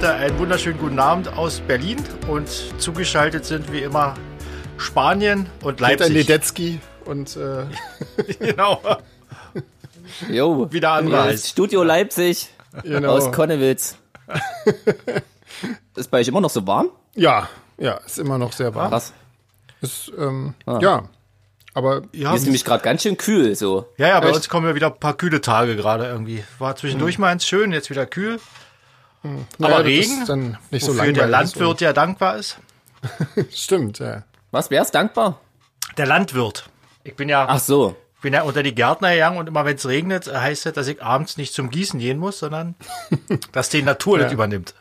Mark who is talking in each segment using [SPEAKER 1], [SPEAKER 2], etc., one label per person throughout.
[SPEAKER 1] Leute, einen wunderschönen guten Abend aus Berlin und zugeschaltet sind wie immer Spanien und
[SPEAKER 2] Peter
[SPEAKER 1] Leipzig.
[SPEAKER 2] Ledetzky und äh,
[SPEAKER 1] genau.
[SPEAKER 3] Jo,
[SPEAKER 1] Wieder anreist.
[SPEAKER 3] ist Studio Leipzig
[SPEAKER 2] genau.
[SPEAKER 3] aus Konnewitz. ist bei euch immer noch so warm?
[SPEAKER 2] ja, ja, ist immer noch sehr warm.
[SPEAKER 3] Krass.
[SPEAKER 2] Ist, ähm,
[SPEAKER 3] Ah.
[SPEAKER 2] Ja, aber
[SPEAKER 1] Ja,
[SPEAKER 3] Hier ist nämlich gerade ganz schön kühl, so.
[SPEAKER 1] ja, ja, bei
[SPEAKER 2] Echt?
[SPEAKER 1] uns kommen ja wieder ein paar kühle Tage gerade irgendwie. War zwischendurch mal ganz schön, jetzt wieder kühl.
[SPEAKER 2] Naja,
[SPEAKER 1] Aber
[SPEAKER 2] das
[SPEAKER 1] Regen,
[SPEAKER 2] ist dann nicht so
[SPEAKER 1] wofür der Landwirt ja dankbar ist.
[SPEAKER 2] Stimmt, ja.
[SPEAKER 3] Was, wer ist dankbar?
[SPEAKER 1] Der Landwirt. Ich bin ja,
[SPEAKER 3] Ach so.
[SPEAKER 1] ich bin ja unter die Gärtner gegangen und immer wenn es regnet, heißt das, dass ich abends nicht zum Gießen gehen muss, sondern dass die Natur das übernimmt.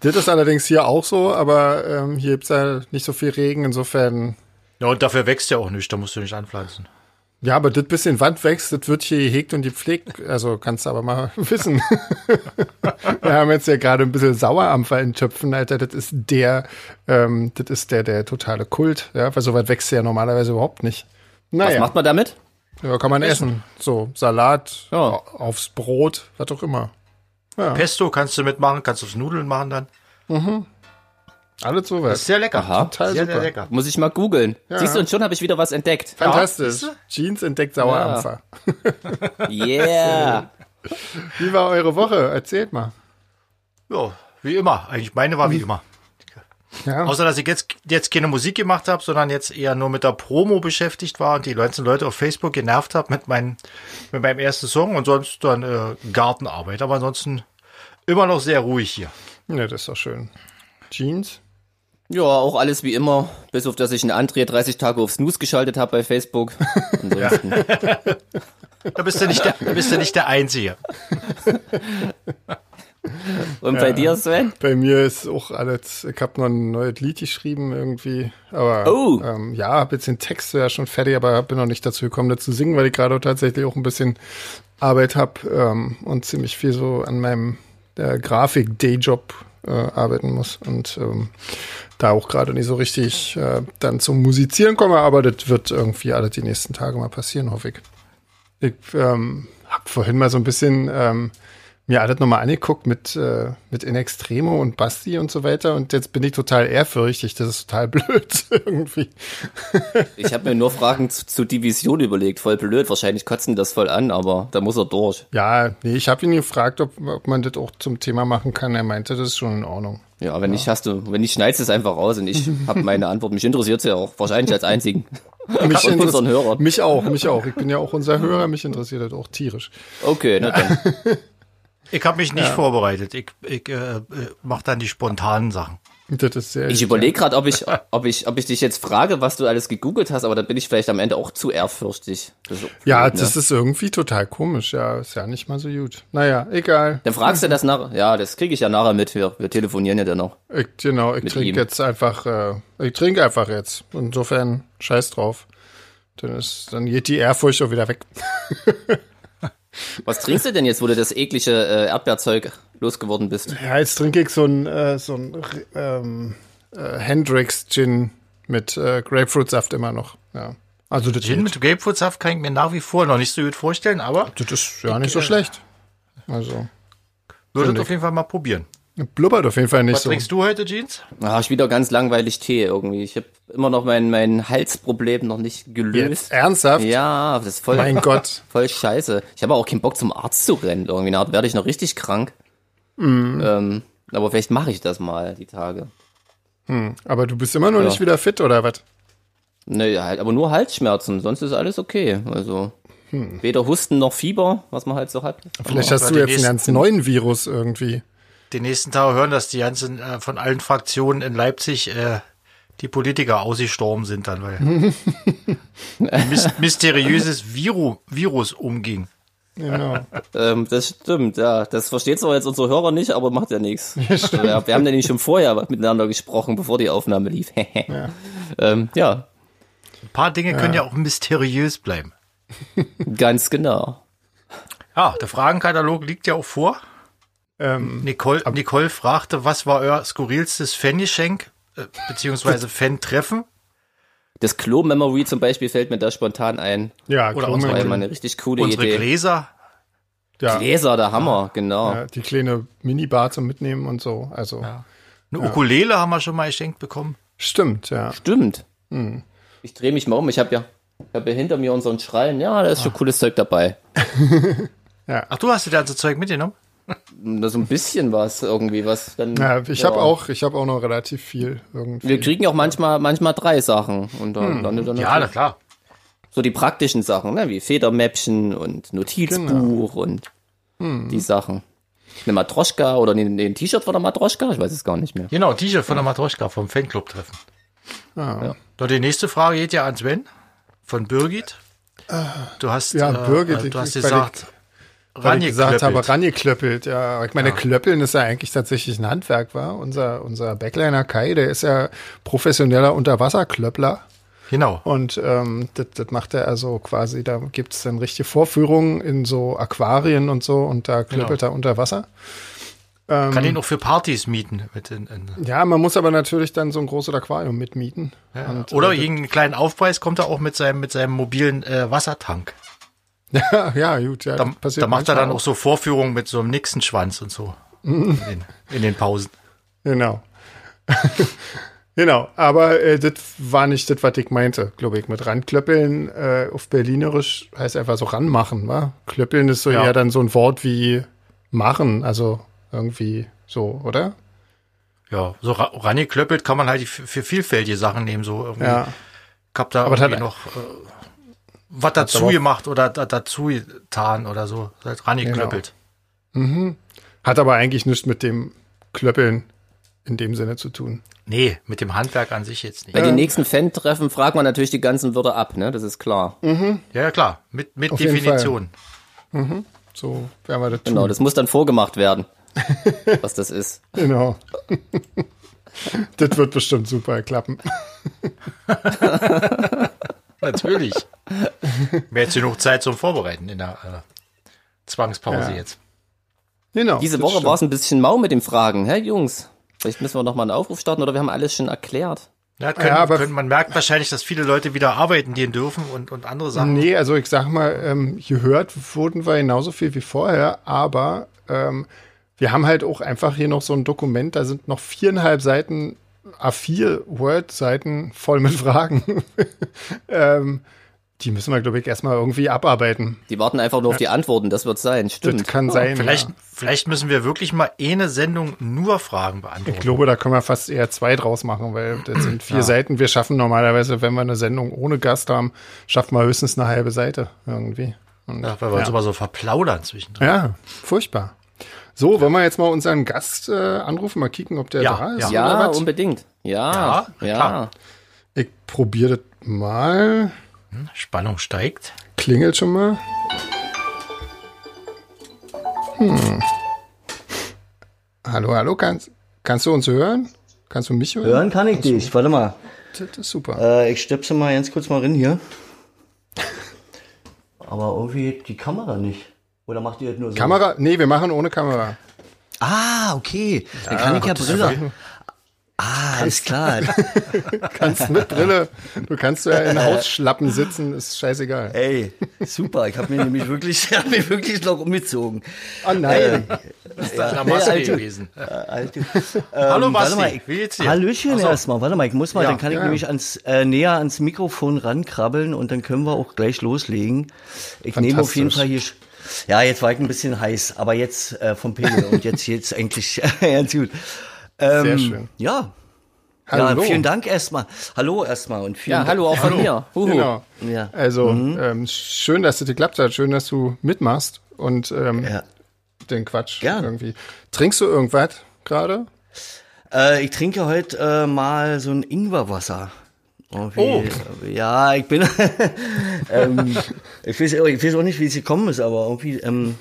[SPEAKER 2] Das ist allerdings hier auch so, aber ähm, hier gibt's ja nicht so viel Regen, insofern.
[SPEAKER 1] Ja, und dafür wächst ja auch nichts, da musst du nicht anpflanzen.
[SPEAKER 2] Ja, aber das bisschen Wand wächst, das wird hier gehegt und gepflegt. Also kannst du aber mal wissen. Wir haben jetzt ja gerade ein bisschen Sauerampfer in Töpfen, Alter. Das ist der, ähm, das ist der, der totale Kult. Ja, weil so weit wächst ja normalerweise überhaupt nicht.
[SPEAKER 3] Was
[SPEAKER 2] Naja,
[SPEAKER 3] macht man damit?
[SPEAKER 2] ja, kann man essen. So, Salat,
[SPEAKER 3] Ja.
[SPEAKER 2] au- aufs Brot, was auch immer.
[SPEAKER 1] Pesto kannst du mitmachen, kannst du aufs Nudeln machen dann.
[SPEAKER 2] Alles so
[SPEAKER 1] Das
[SPEAKER 2] was.
[SPEAKER 1] ist sehr lecker.
[SPEAKER 3] Aha.
[SPEAKER 2] Total
[SPEAKER 1] sehr,
[SPEAKER 2] super.
[SPEAKER 1] sehr lecker.
[SPEAKER 3] Muss ich mal googeln.
[SPEAKER 2] Ja.
[SPEAKER 3] Siehst du, und schon habe ich wieder was entdeckt.
[SPEAKER 2] Fantastisch.
[SPEAKER 1] siehste?
[SPEAKER 2] Jeans entdeckt Sauerampfer.
[SPEAKER 3] Yeah.
[SPEAKER 2] Wie war eure Woche? Erzählt mal.
[SPEAKER 1] Ja, wie immer. Eigentlich meine war wie immer.
[SPEAKER 2] Ja.
[SPEAKER 1] Außer, dass ich jetzt, jetzt keine Musik gemacht habe, sondern jetzt eher nur mit der Promo beschäftigt war und die ganzen Leute auf Facebook genervt habe mit, meinem mit meinem ersten Song und sonst dann äh, Gartenarbeit. Aber ansonsten immer noch sehr ruhig hier.
[SPEAKER 2] ja, das ist doch schön. Jeans?
[SPEAKER 3] Ja, auch alles wie immer, bis auf dass ich einen André 30 Tage auf Snooze geschaltet habe bei Facebook. Ansonsten.
[SPEAKER 1] Da bist du nicht der, da bist du nicht der Einzige.
[SPEAKER 3] Und bei dir, Sven?
[SPEAKER 2] Bei mir ist auch alles, ich habe noch ein neues Lied geschrieben irgendwie, aber
[SPEAKER 3] Oh.
[SPEAKER 2] ähm, ja, hab jetzt den Text ja schon fertig, aber bin noch nicht dazu gekommen, das zu singen, weil ich gerade tatsächlich auch ein bisschen Arbeit habe ähm, und ziemlich viel so an meinem äh, Grafik-Dayjob äh, arbeiten muss und ähm, da auch gerade nicht so richtig äh, dann zum Musizieren komme, aber das wird irgendwie alle die nächsten Tage mal passieren, hoffe ich. Ich ähm, habe vorhin mal so ein bisschen ähm, mir alles nochmal angeguckt mit, äh, mit In Extremo und Basti und so weiter und jetzt bin ich total ehrfürchtig. Das ist total blöd irgendwie.
[SPEAKER 3] Ich habe mir nur Fragen zu, zu Division überlegt. Voll blöd, wahrscheinlich kotzen das voll an, aber da muss er durch.
[SPEAKER 2] Ja, nee, ich habe ihn gefragt, ob, ob man das auch zum Thema machen kann. Er meinte, das ist schon in Ordnung.
[SPEAKER 3] Ja, wenn nicht, hast du, wenn nicht, schneidest es einfach raus und ich habe meine Antwort. Mich interessiert ja auch, wahrscheinlich als einzigen.
[SPEAKER 2] Mich,
[SPEAKER 3] unseren Hörern.
[SPEAKER 2] mich auch, mich auch. Ich bin ja auch unser Hörer, mich interessiert das auch tierisch.
[SPEAKER 3] Okay, na dann.
[SPEAKER 1] Ich habe mich nicht vorbereitet. Ich, ich äh, äh, mache dann die spontanen Sachen.
[SPEAKER 2] Das ist sehr
[SPEAKER 3] Ich überlege gerade, ob ich, ob ich, ob ich dich jetzt frage, was du alles gegoogelt hast, aber dann bin ich vielleicht am Ende auch zu ehrfürchtig. Das auch
[SPEAKER 2] Ja,
[SPEAKER 3] blöd, ne?
[SPEAKER 2] das ist irgendwie total komisch. Ja, ist ja nicht mal so gut. Naja, egal.
[SPEAKER 3] Dann fragst du das nach. Ja, das kriege ich ja nachher mit. Wir, wir telefonieren ja dann noch.
[SPEAKER 2] Ich, genau, ich trinke jetzt einfach, äh, ich trinke einfach jetzt. Insofern scheiß drauf. Dann ist, dann geht die Ehrfurcht auch wieder weg.
[SPEAKER 3] Was trinkst du denn jetzt, wo du das eklige äh, Erdbeerzeug losgeworden bist?
[SPEAKER 2] Ja, jetzt trinke ich so ein, äh, so ein ähm, äh, Hendrix Gin mit äh, Grapefruitsaft immer noch. Ja. Also das,
[SPEAKER 1] Gin
[SPEAKER 2] geht.
[SPEAKER 1] mit Grapefruitsaft kann ich mir nach wie vor noch nicht so gut vorstellen, aber
[SPEAKER 2] das ist ja nicht so schlecht. Also
[SPEAKER 1] würde
[SPEAKER 2] Finde
[SPEAKER 1] auf jeden Fall mal probieren.
[SPEAKER 2] Blubbert auf jeden Fall nicht
[SPEAKER 1] Was
[SPEAKER 2] so.
[SPEAKER 1] trinkst du heute, Jeans?
[SPEAKER 3] Ah, ich wieder ganz langweilig Tee irgendwie. Ich habe immer noch mein, mein Halsproblem noch nicht
[SPEAKER 2] Jetzt
[SPEAKER 3] gelöst.
[SPEAKER 2] ernsthaft?
[SPEAKER 3] Ja, das ist voll,
[SPEAKER 2] Mein Gott.
[SPEAKER 3] voll scheiße. Ich habe auch keinen Bock zum Arzt zu rennen. Irgendwie Na, werde ich noch richtig krank.
[SPEAKER 2] Mhm.
[SPEAKER 3] Ähm, aber vielleicht mache ich das mal die Tage.
[SPEAKER 2] Aber du bist immer noch
[SPEAKER 3] Ja.
[SPEAKER 2] nicht wieder fit, oder was?
[SPEAKER 3] Ne, halt, aber nur Halsschmerzen, sonst ist alles okay. Also weder Husten noch Fieber, was man halt so hat.
[SPEAKER 2] Vielleicht
[SPEAKER 1] Oh,
[SPEAKER 2] hast du jetzt einen ganz neuen Virus irgendwie.
[SPEAKER 1] Die nächsten Tage hören, dass die ganzen äh, von allen Fraktionen in Leipzig äh, die Politiker ausgestorben sind dann, weil ein mys mysteriöses Viru Virus umging.
[SPEAKER 2] Genau.
[SPEAKER 3] Ähm, das stimmt, ja. Das versteht zwar jetzt unsere Hörer nicht, aber macht ja nichts. Ja, wir haben nämlich schon vorher miteinander gesprochen, bevor die Aufnahme lief. ja. Ähm, ja,
[SPEAKER 1] Ein paar Dinge können ja auch mysteriös bleiben.
[SPEAKER 3] ganz genau.
[SPEAKER 1] Ja, der Fragenkatalog liegt ja auch vor.
[SPEAKER 2] Ähm,
[SPEAKER 1] Nicole, Nicole fragte, was war euer skurrilstes Fangeschenk, äh, beziehungsweise Fan-Treffen?
[SPEAKER 3] Das Klo-Memory zum Beispiel fällt mir da spontan ein.
[SPEAKER 2] ja,
[SPEAKER 1] Oder
[SPEAKER 2] Klo-
[SPEAKER 1] unsere-
[SPEAKER 3] War ja eine richtig coole
[SPEAKER 1] Unsere
[SPEAKER 3] Idee.
[SPEAKER 1] Gläser.
[SPEAKER 2] Ja,
[SPEAKER 3] Gläser, der Hammer, genau.
[SPEAKER 2] ja, die kleine Minibar zum Mitnehmen und so. Also
[SPEAKER 1] Eine Ukulele haben wir schon mal geschenkt bekommen.
[SPEAKER 2] stimmt, ja.
[SPEAKER 3] Stimmt.
[SPEAKER 2] Hm.
[SPEAKER 3] Ich drehe mich mal um. Ich habe ja, ich hab ja hinter mir unseren Schrein. Ja, da ist
[SPEAKER 2] Ah.
[SPEAKER 3] schon cooles Zeug dabei.
[SPEAKER 1] Ach, du hast dir das Zeug mitgenommen?
[SPEAKER 3] So ein bisschen was irgendwie, was dann.
[SPEAKER 2] Ja, ich habe auch, ich habe auch noch relativ viel irgendwie.
[SPEAKER 3] Wir kriegen auch manchmal, manchmal drei Sachen. Und dann, dann, dann
[SPEAKER 1] Ja, na klar.
[SPEAKER 3] so die praktischen Sachen, ne? wie Federmäppchen und Notizbuch
[SPEAKER 2] Genau.
[SPEAKER 3] und
[SPEAKER 2] Hm.
[SPEAKER 3] die Sachen. Eine Matroschka oder ein, ein T-Shirt von der Matroschka, ich weiß es gar nicht mehr.
[SPEAKER 1] Genau, T-Shirt von der Matroschka vom Fanclub-Treffen.
[SPEAKER 2] Ah.
[SPEAKER 1] So, die nächste Frage geht ja an Sven von Birgit. Du hast,
[SPEAKER 2] Ja,
[SPEAKER 1] äh,
[SPEAKER 2] Birgit,
[SPEAKER 1] äh, du hast gesagt,
[SPEAKER 2] Weil ich gesagt habe,
[SPEAKER 1] rangeklöppelt.
[SPEAKER 2] Ja, ich meine, Klöppeln ist ja eigentlich tatsächlich ein Handwerk, war. Unser, unser Backliner Kai, der ist ja professioneller Unterwasserklöppler.
[SPEAKER 1] Genau.
[SPEAKER 2] Und ähm, das, das macht er also quasi, da gibt's dann richtige Vorführungen in so Aquarien und so und da klöppelt er unter Wasser.
[SPEAKER 1] Kann ihn auch für Partys mieten. Mit in, in,
[SPEAKER 2] Ja, man muss aber natürlich dann so ein großes Aquarium mitmieten.
[SPEAKER 1] ja.
[SPEAKER 2] Und,
[SPEAKER 1] Oder
[SPEAKER 2] äh,
[SPEAKER 1] gegen einen kleinen Aufpreis kommt er auch mit seinem, mit seinem mobilen äh, Wassertank.
[SPEAKER 2] Ja, ja, gut, ja,
[SPEAKER 1] Da, da macht er dann auch so Vorführungen mit so einem Nixenschwanz und so. In, den, in den Pausen.
[SPEAKER 2] Genau. genau, aber äh, das war nicht das, was ich meinte, glaube ich. Mit ranklöppeln äh, auf Berlinerisch heißt einfach so ranmachen, wa? Klöppeln ist so
[SPEAKER 1] Ja.
[SPEAKER 2] eher dann so ein Wort wie machen, also irgendwie so, oder?
[SPEAKER 1] Ja, so ra- rangeklöppelt kann man halt für, vielfältige Sachen nehmen. So irgendwie.
[SPEAKER 2] Ja.
[SPEAKER 1] Ich hab da
[SPEAKER 2] Aber
[SPEAKER 1] irgendwie noch äh, was dazu gemacht oder da, dazu getan oder so. Halt rangeklöppelt.
[SPEAKER 2] Hat aber eigentlich nichts mit dem Klöppeln in dem Sinne zu tun.
[SPEAKER 1] Nee, mit dem Handwerk an sich jetzt nicht.
[SPEAKER 3] Bei den nächsten Fan-Treffen fragt man natürlich die ganzen Wörter ab, ne? Das ist klar.
[SPEAKER 2] Mhm.
[SPEAKER 1] Ja, ja, klar. Mit, mit
[SPEAKER 2] Auf
[SPEAKER 1] Definition.
[SPEAKER 2] So werden wir das tun.
[SPEAKER 3] Genau, das muss dann vorgemacht werden, was das ist.
[SPEAKER 2] Genau. das wird bestimmt super klappen.
[SPEAKER 1] Natürlich. Mehr jetzt genug Zeit zum Vorbereiten in der äh, Zwangspause
[SPEAKER 2] Ja.
[SPEAKER 1] jetzt.
[SPEAKER 2] Genau.
[SPEAKER 3] Diese Woche war es ein bisschen mau mit den Fragen, hä, Jungs? Vielleicht müssen wir noch mal einen Aufruf starten oder wir haben alles schon erklärt.
[SPEAKER 1] Ja, können,
[SPEAKER 2] Ja, aber-
[SPEAKER 1] können, man merkt wahrscheinlich, dass viele Leute wieder arbeiten gehen dürfen und, und andere Sachen.
[SPEAKER 2] Nee, also ich sag mal, ähm, gehört wurden wir genauso viel wie vorher, aber ähm, wir haben halt auch einfach hier noch so ein Dokument, da sind noch viereinhalb Seiten, A4 Word-Seiten voll mit Fragen. ähm, die müssen wir, glaube ich, erstmal irgendwie abarbeiten.
[SPEAKER 3] Die warten einfach nur auf die Antworten, das wird sein,
[SPEAKER 2] Das
[SPEAKER 3] stimmt.
[SPEAKER 2] kann sein.
[SPEAKER 1] Vielleicht,
[SPEAKER 2] Ja.
[SPEAKER 1] vielleicht müssen wir wirklich mal eine Sendung nur Fragen beantworten.
[SPEAKER 2] Ich glaube, da können wir fast eher zwei draus machen, weil das sind vier Seiten. Wir schaffen normalerweise, wenn wir eine Sendung ohne Gast haben, schaffen wir höchstens eine halbe Seite irgendwie. Und,
[SPEAKER 1] ja, weil wir uns immer so verplaudern zwischendrin.
[SPEAKER 2] Ja, furchtbar. So, wollen wir jetzt mal unseren Gast äh, anrufen, mal kicken, ob der
[SPEAKER 1] Ja,
[SPEAKER 2] da ist? oder
[SPEAKER 3] Ja,
[SPEAKER 2] was?
[SPEAKER 3] unbedingt. Ja,
[SPEAKER 1] Ja,
[SPEAKER 3] ja.
[SPEAKER 2] Ich probiere das mal.
[SPEAKER 1] Spannung steigt.
[SPEAKER 2] Klingelt schon mal. Hm. Hallo, hallo, kannst, kannst du uns hören? Kannst du mich hören?
[SPEAKER 4] Hören kann ich dich. Warte mal.
[SPEAKER 2] Das ist super.
[SPEAKER 4] Äh, ich stöpsel mal ganz kurz mal rein hier. Aber irgendwie die Kamera nicht. Oder macht ihr das nur so?
[SPEAKER 2] Kamera? Nee, wir machen ohne Kamera.
[SPEAKER 4] Ah, okay. Dann kann ich ja Brille. Ah, alles klar.
[SPEAKER 2] Kannst mit Brille. Du kannst ja in Hausschlappen sitzen, ist scheißegal.
[SPEAKER 4] Ey, super. Ich habe mir nämlich wirklich, ich hab mir wirklich noch umgezogen.
[SPEAKER 2] Oh nein.
[SPEAKER 1] Das ist
[SPEAKER 4] nee,
[SPEAKER 1] Maske
[SPEAKER 4] Alter.
[SPEAKER 1] gewesen.
[SPEAKER 4] Alter.
[SPEAKER 1] Hallo
[SPEAKER 4] Ähm, warte
[SPEAKER 1] Basti,
[SPEAKER 4] mal, ich-
[SPEAKER 1] wie geht's dir?
[SPEAKER 4] Hallöchen
[SPEAKER 1] so.
[SPEAKER 4] erstmal. Warte mal, ich muss mal,
[SPEAKER 1] Ja,
[SPEAKER 4] dann kann ich
[SPEAKER 2] ja.
[SPEAKER 4] nämlich ans, äh, näher ans Mikrofon rankrabbeln und dann können wir auch gleich loslegen. Ich nehme auf jeden. Fall hier. Ja, jetzt war ich ein bisschen heiß, aber jetzt äh, vom Pegel und jetzt jetzt eigentlich ganz gut. Ähm,
[SPEAKER 2] Sehr schön.
[SPEAKER 4] Ja.
[SPEAKER 2] Hallo.
[SPEAKER 4] Ja, vielen Dank erstmal. Hallo erstmal und vielen
[SPEAKER 3] Ja,
[SPEAKER 4] Dank.
[SPEAKER 3] hallo auch von mir. Huhu.
[SPEAKER 2] Genau.
[SPEAKER 4] Ja.
[SPEAKER 2] Also, ähm, schön, dass es geklappt hat. Schön, dass du mitmachst und ähm,
[SPEAKER 4] Ja.
[SPEAKER 2] den Quatsch
[SPEAKER 4] Gern.
[SPEAKER 2] irgendwie. Trinkst du irgendwas gerade?
[SPEAKER 4] Äh, ich trinke heute äh, mal so ein Ingwerwasser.
[SPEAKER 1] Oh.
[SPEAKER 4] äh, Ja, ich bin. ähm, ich, weiß, auch- ich weiß auch nicht, wie es gekommen ist, aber irgendwie ähm,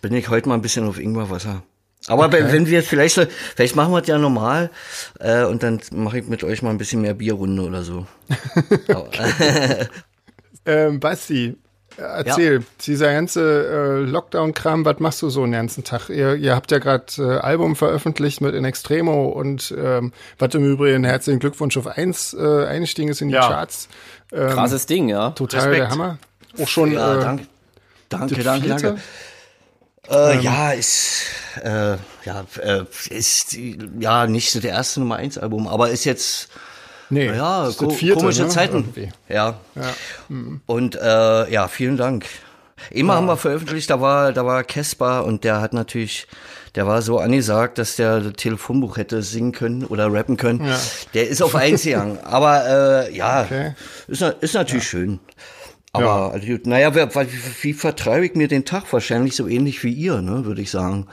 [SPEAKER 4] bin ich heute mal ein bisschen auf Ingwerwasser. Aber wenn- wenn wir vielleicht, so- vielleicht machen wir es ja normal äh, und dann mache ich mit euch mal ein bisschen mehr Bierrunde oder so.
[SPEAKER 2] Ähm, Basti, äh, erzähl, dieser ganze äh, Lockdown-Kram, was machst du so den ganzen Tag? Ihr, ihr habt ja gerade äh, Album veröffentlicht mit In Extremo und ähm, was im Übrigen herzlichen Glückwunsch auf eins äh, eingestiegen ist in die
[SPEAKER 1] Ja.
[SPEAKER 2] Charts. Ähm,
[SPEAKER 3] Krasses Ding, ja.
[SPEAKER 2] Total
[SPEAKER 1] Respekt.
[SPEAKER 2] der Hammer. Auch schon
[SPEAKER 4] ja,
[SPEAKER 2] äh,
[SPEAKER 4] danke. Danke, danke, Äh, ja, ist, äh, ja, äh, ist, ja, nicht so der erste Nummer 1 Album, aber ist jetzt,
[SPEAKER 2] Nee,
[SPEAKER 4] ja, ko
[SPEAKER 2] vierte,
[SPEAKER 4] komische
[SPEAKER 2] ne?
[SPEAKER 4] Zeiten. Ja.
[SPEAKER 2] Ja.
[SPEAKER 4] Und äh, ja, vielen Dank. Immer haben wir veröffentlicht, da war, da war Caspar und der hat natürlich, der war so angesagt, dass der das Telefonbuch hätte singen können oder rappen können.
[SPEAKER 2] Ja.
[SPEAKER 4] Der ist auf eins gegangen. Aber äh, ja,
[SPEAKER 2] Okay.
[SPEAKER 4] ist, ist natürlich schön. Aber also, naja, wie, wie vertreibe ich mir den Tag? Wahrscheinlich so ähnlich wie ihr, ne, würde ich sagen.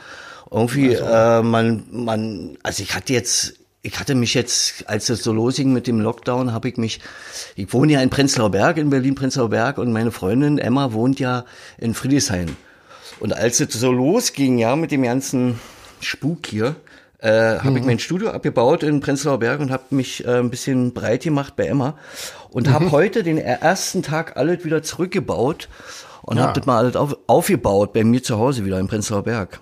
[SPEAKER 4] Irgendwie, äh, man, man, also ich hatte jetzt, ich hatte mich jetzt, als es so losging mit dem Lockdown, habe ich mich, ich wohne ja in Prenzlauer Berg, in Berlin-Prenzlauer Berg und meine Freundin Emma wohnt ja in Friedrichshain. Und als es so losging, ja, mit dem ganzen Spuk hier, äh, habe ich mein Studio abgebaut in Prenzlauer Berg und habe mich äh, ein bisschen breit gemacht bei Emma und habe heute den ersten Tag alles wieder zurückgebaut und
[SPEAKER 2] Ja.
[SPEAKER 4] habe das mal alles auf, aufgebaut bei mir zu Hause wieder in Prenzlauer Berg.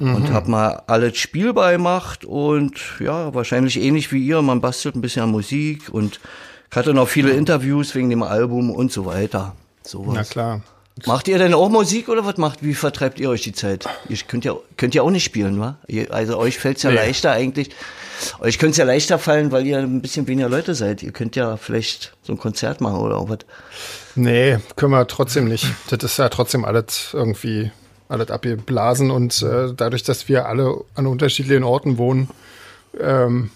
[SPEAKER 4] Und habe mal alles spielbar gemacht und ja, wahrscheinlich ähnlich wie ihr, man bastelt ein bisschen an Musik und hatte noch viele Interviews wegen dem Album und so weiter. Sowas.
[SPEAKER 2] Na klar.
[SPEAKER 4] Macht ihr denn auch Musik oder was macht? Wie vertreibt ihr euch die Zeit? Ihr könnt ja könnt ja auch nicht spielen, wa? Ihr, also euch fällt's ja
[SPEAKER 2] Nee.
[SPEAKER 4] leichter eigentlich. Euch könnte es ja leichter fallen, weil ihr ein bisschen weniger Leute seid. Ihr könnt ja vielleicht so ein Konzert machen oder auch was.
[SPEAKER 2] Nee, können wir trotzdem nicht. Das ist ja trotzdem alles irgendwie alles abgeblasen und äh, dadurch, dass wir alle an unterschiedlichen Orten wohnen, ähm,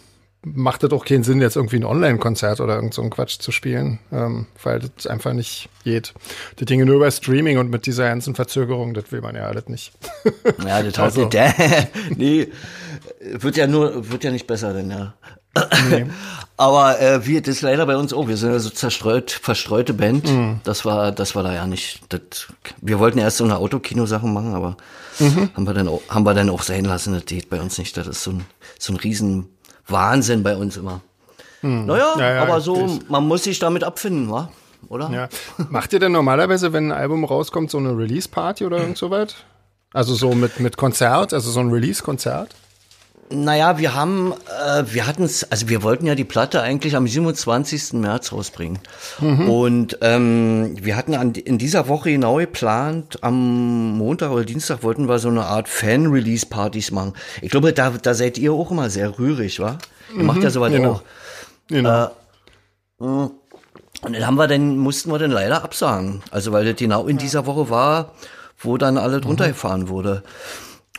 [SPEAKER 2] macht das auch keinen Sinn, jetzt irgendwie ein Online-Konzert oder irgend so einen Quatsch zu spielen, ähm, weil das einfach nicht geht. Die Dinge nur über Streaming und mit dieser ganzen Verzögerung, das will man ja alles nicht.
[SPEAKER 4] Ja, das
[SPEAKER 2] Also.
[SPEAKER 4] nicht. nee, wird ja nur, wird ja nicht besser, denn ja. Aber äh, wir, das ist leider bei uns auch. Wir sind ja so zerstreut, verstreute Band.
[SPEAKER 2] Mhm.
[SPEAKER 4] Das war, das war da ja nicht. Das, wir wollten erst so eine Autokino-Sache machen, aber
[SPEAKER 2] Mhm.
[SPEAKER 4] haben wir dann auch, haben wir dann auch sein lassen. Das geht bei uns nicht. Das ist so ein, so ein riesen Wahnsinn bei uns immer. Naja,
[SPEAKER 2] Mhm. Ja, ja,
[SPEAKER 4] aber so, man muss sich damit abfinden, wa? Oder?
[SPEAKER 2] Ja. Macht ihr denn normalerweise, wenn ein Album rauskommt, so eine Release-Party oder irgend so weit? Also so mit, mit Konzert, also so ein Release-Konzert?
[SPEAKER 4] Naja, wir haben, äh, wir hatten es, also wir wollten ja die Platte eigentlich am 27. März rausbringen. Und ähm, wir hatten an, in dieser Woche genau geplant, am Montag oder Dienstag wollten wir so eine Art Fan-Release-Partys machen. Ich glaube, da, da seid ihr auch immer sehr rührig, wa? Ihr macht ja sowas
[SPEAKER 2] genau.
[SPEAKER 4] auch.
[SPEAKER 2] Genau.
[SPEAKER 4] Und dann haben wir dann, mussten wir dann leider absagen. Also weil das genau in dieser Woche war, wo dann alles runtergefahren wurde.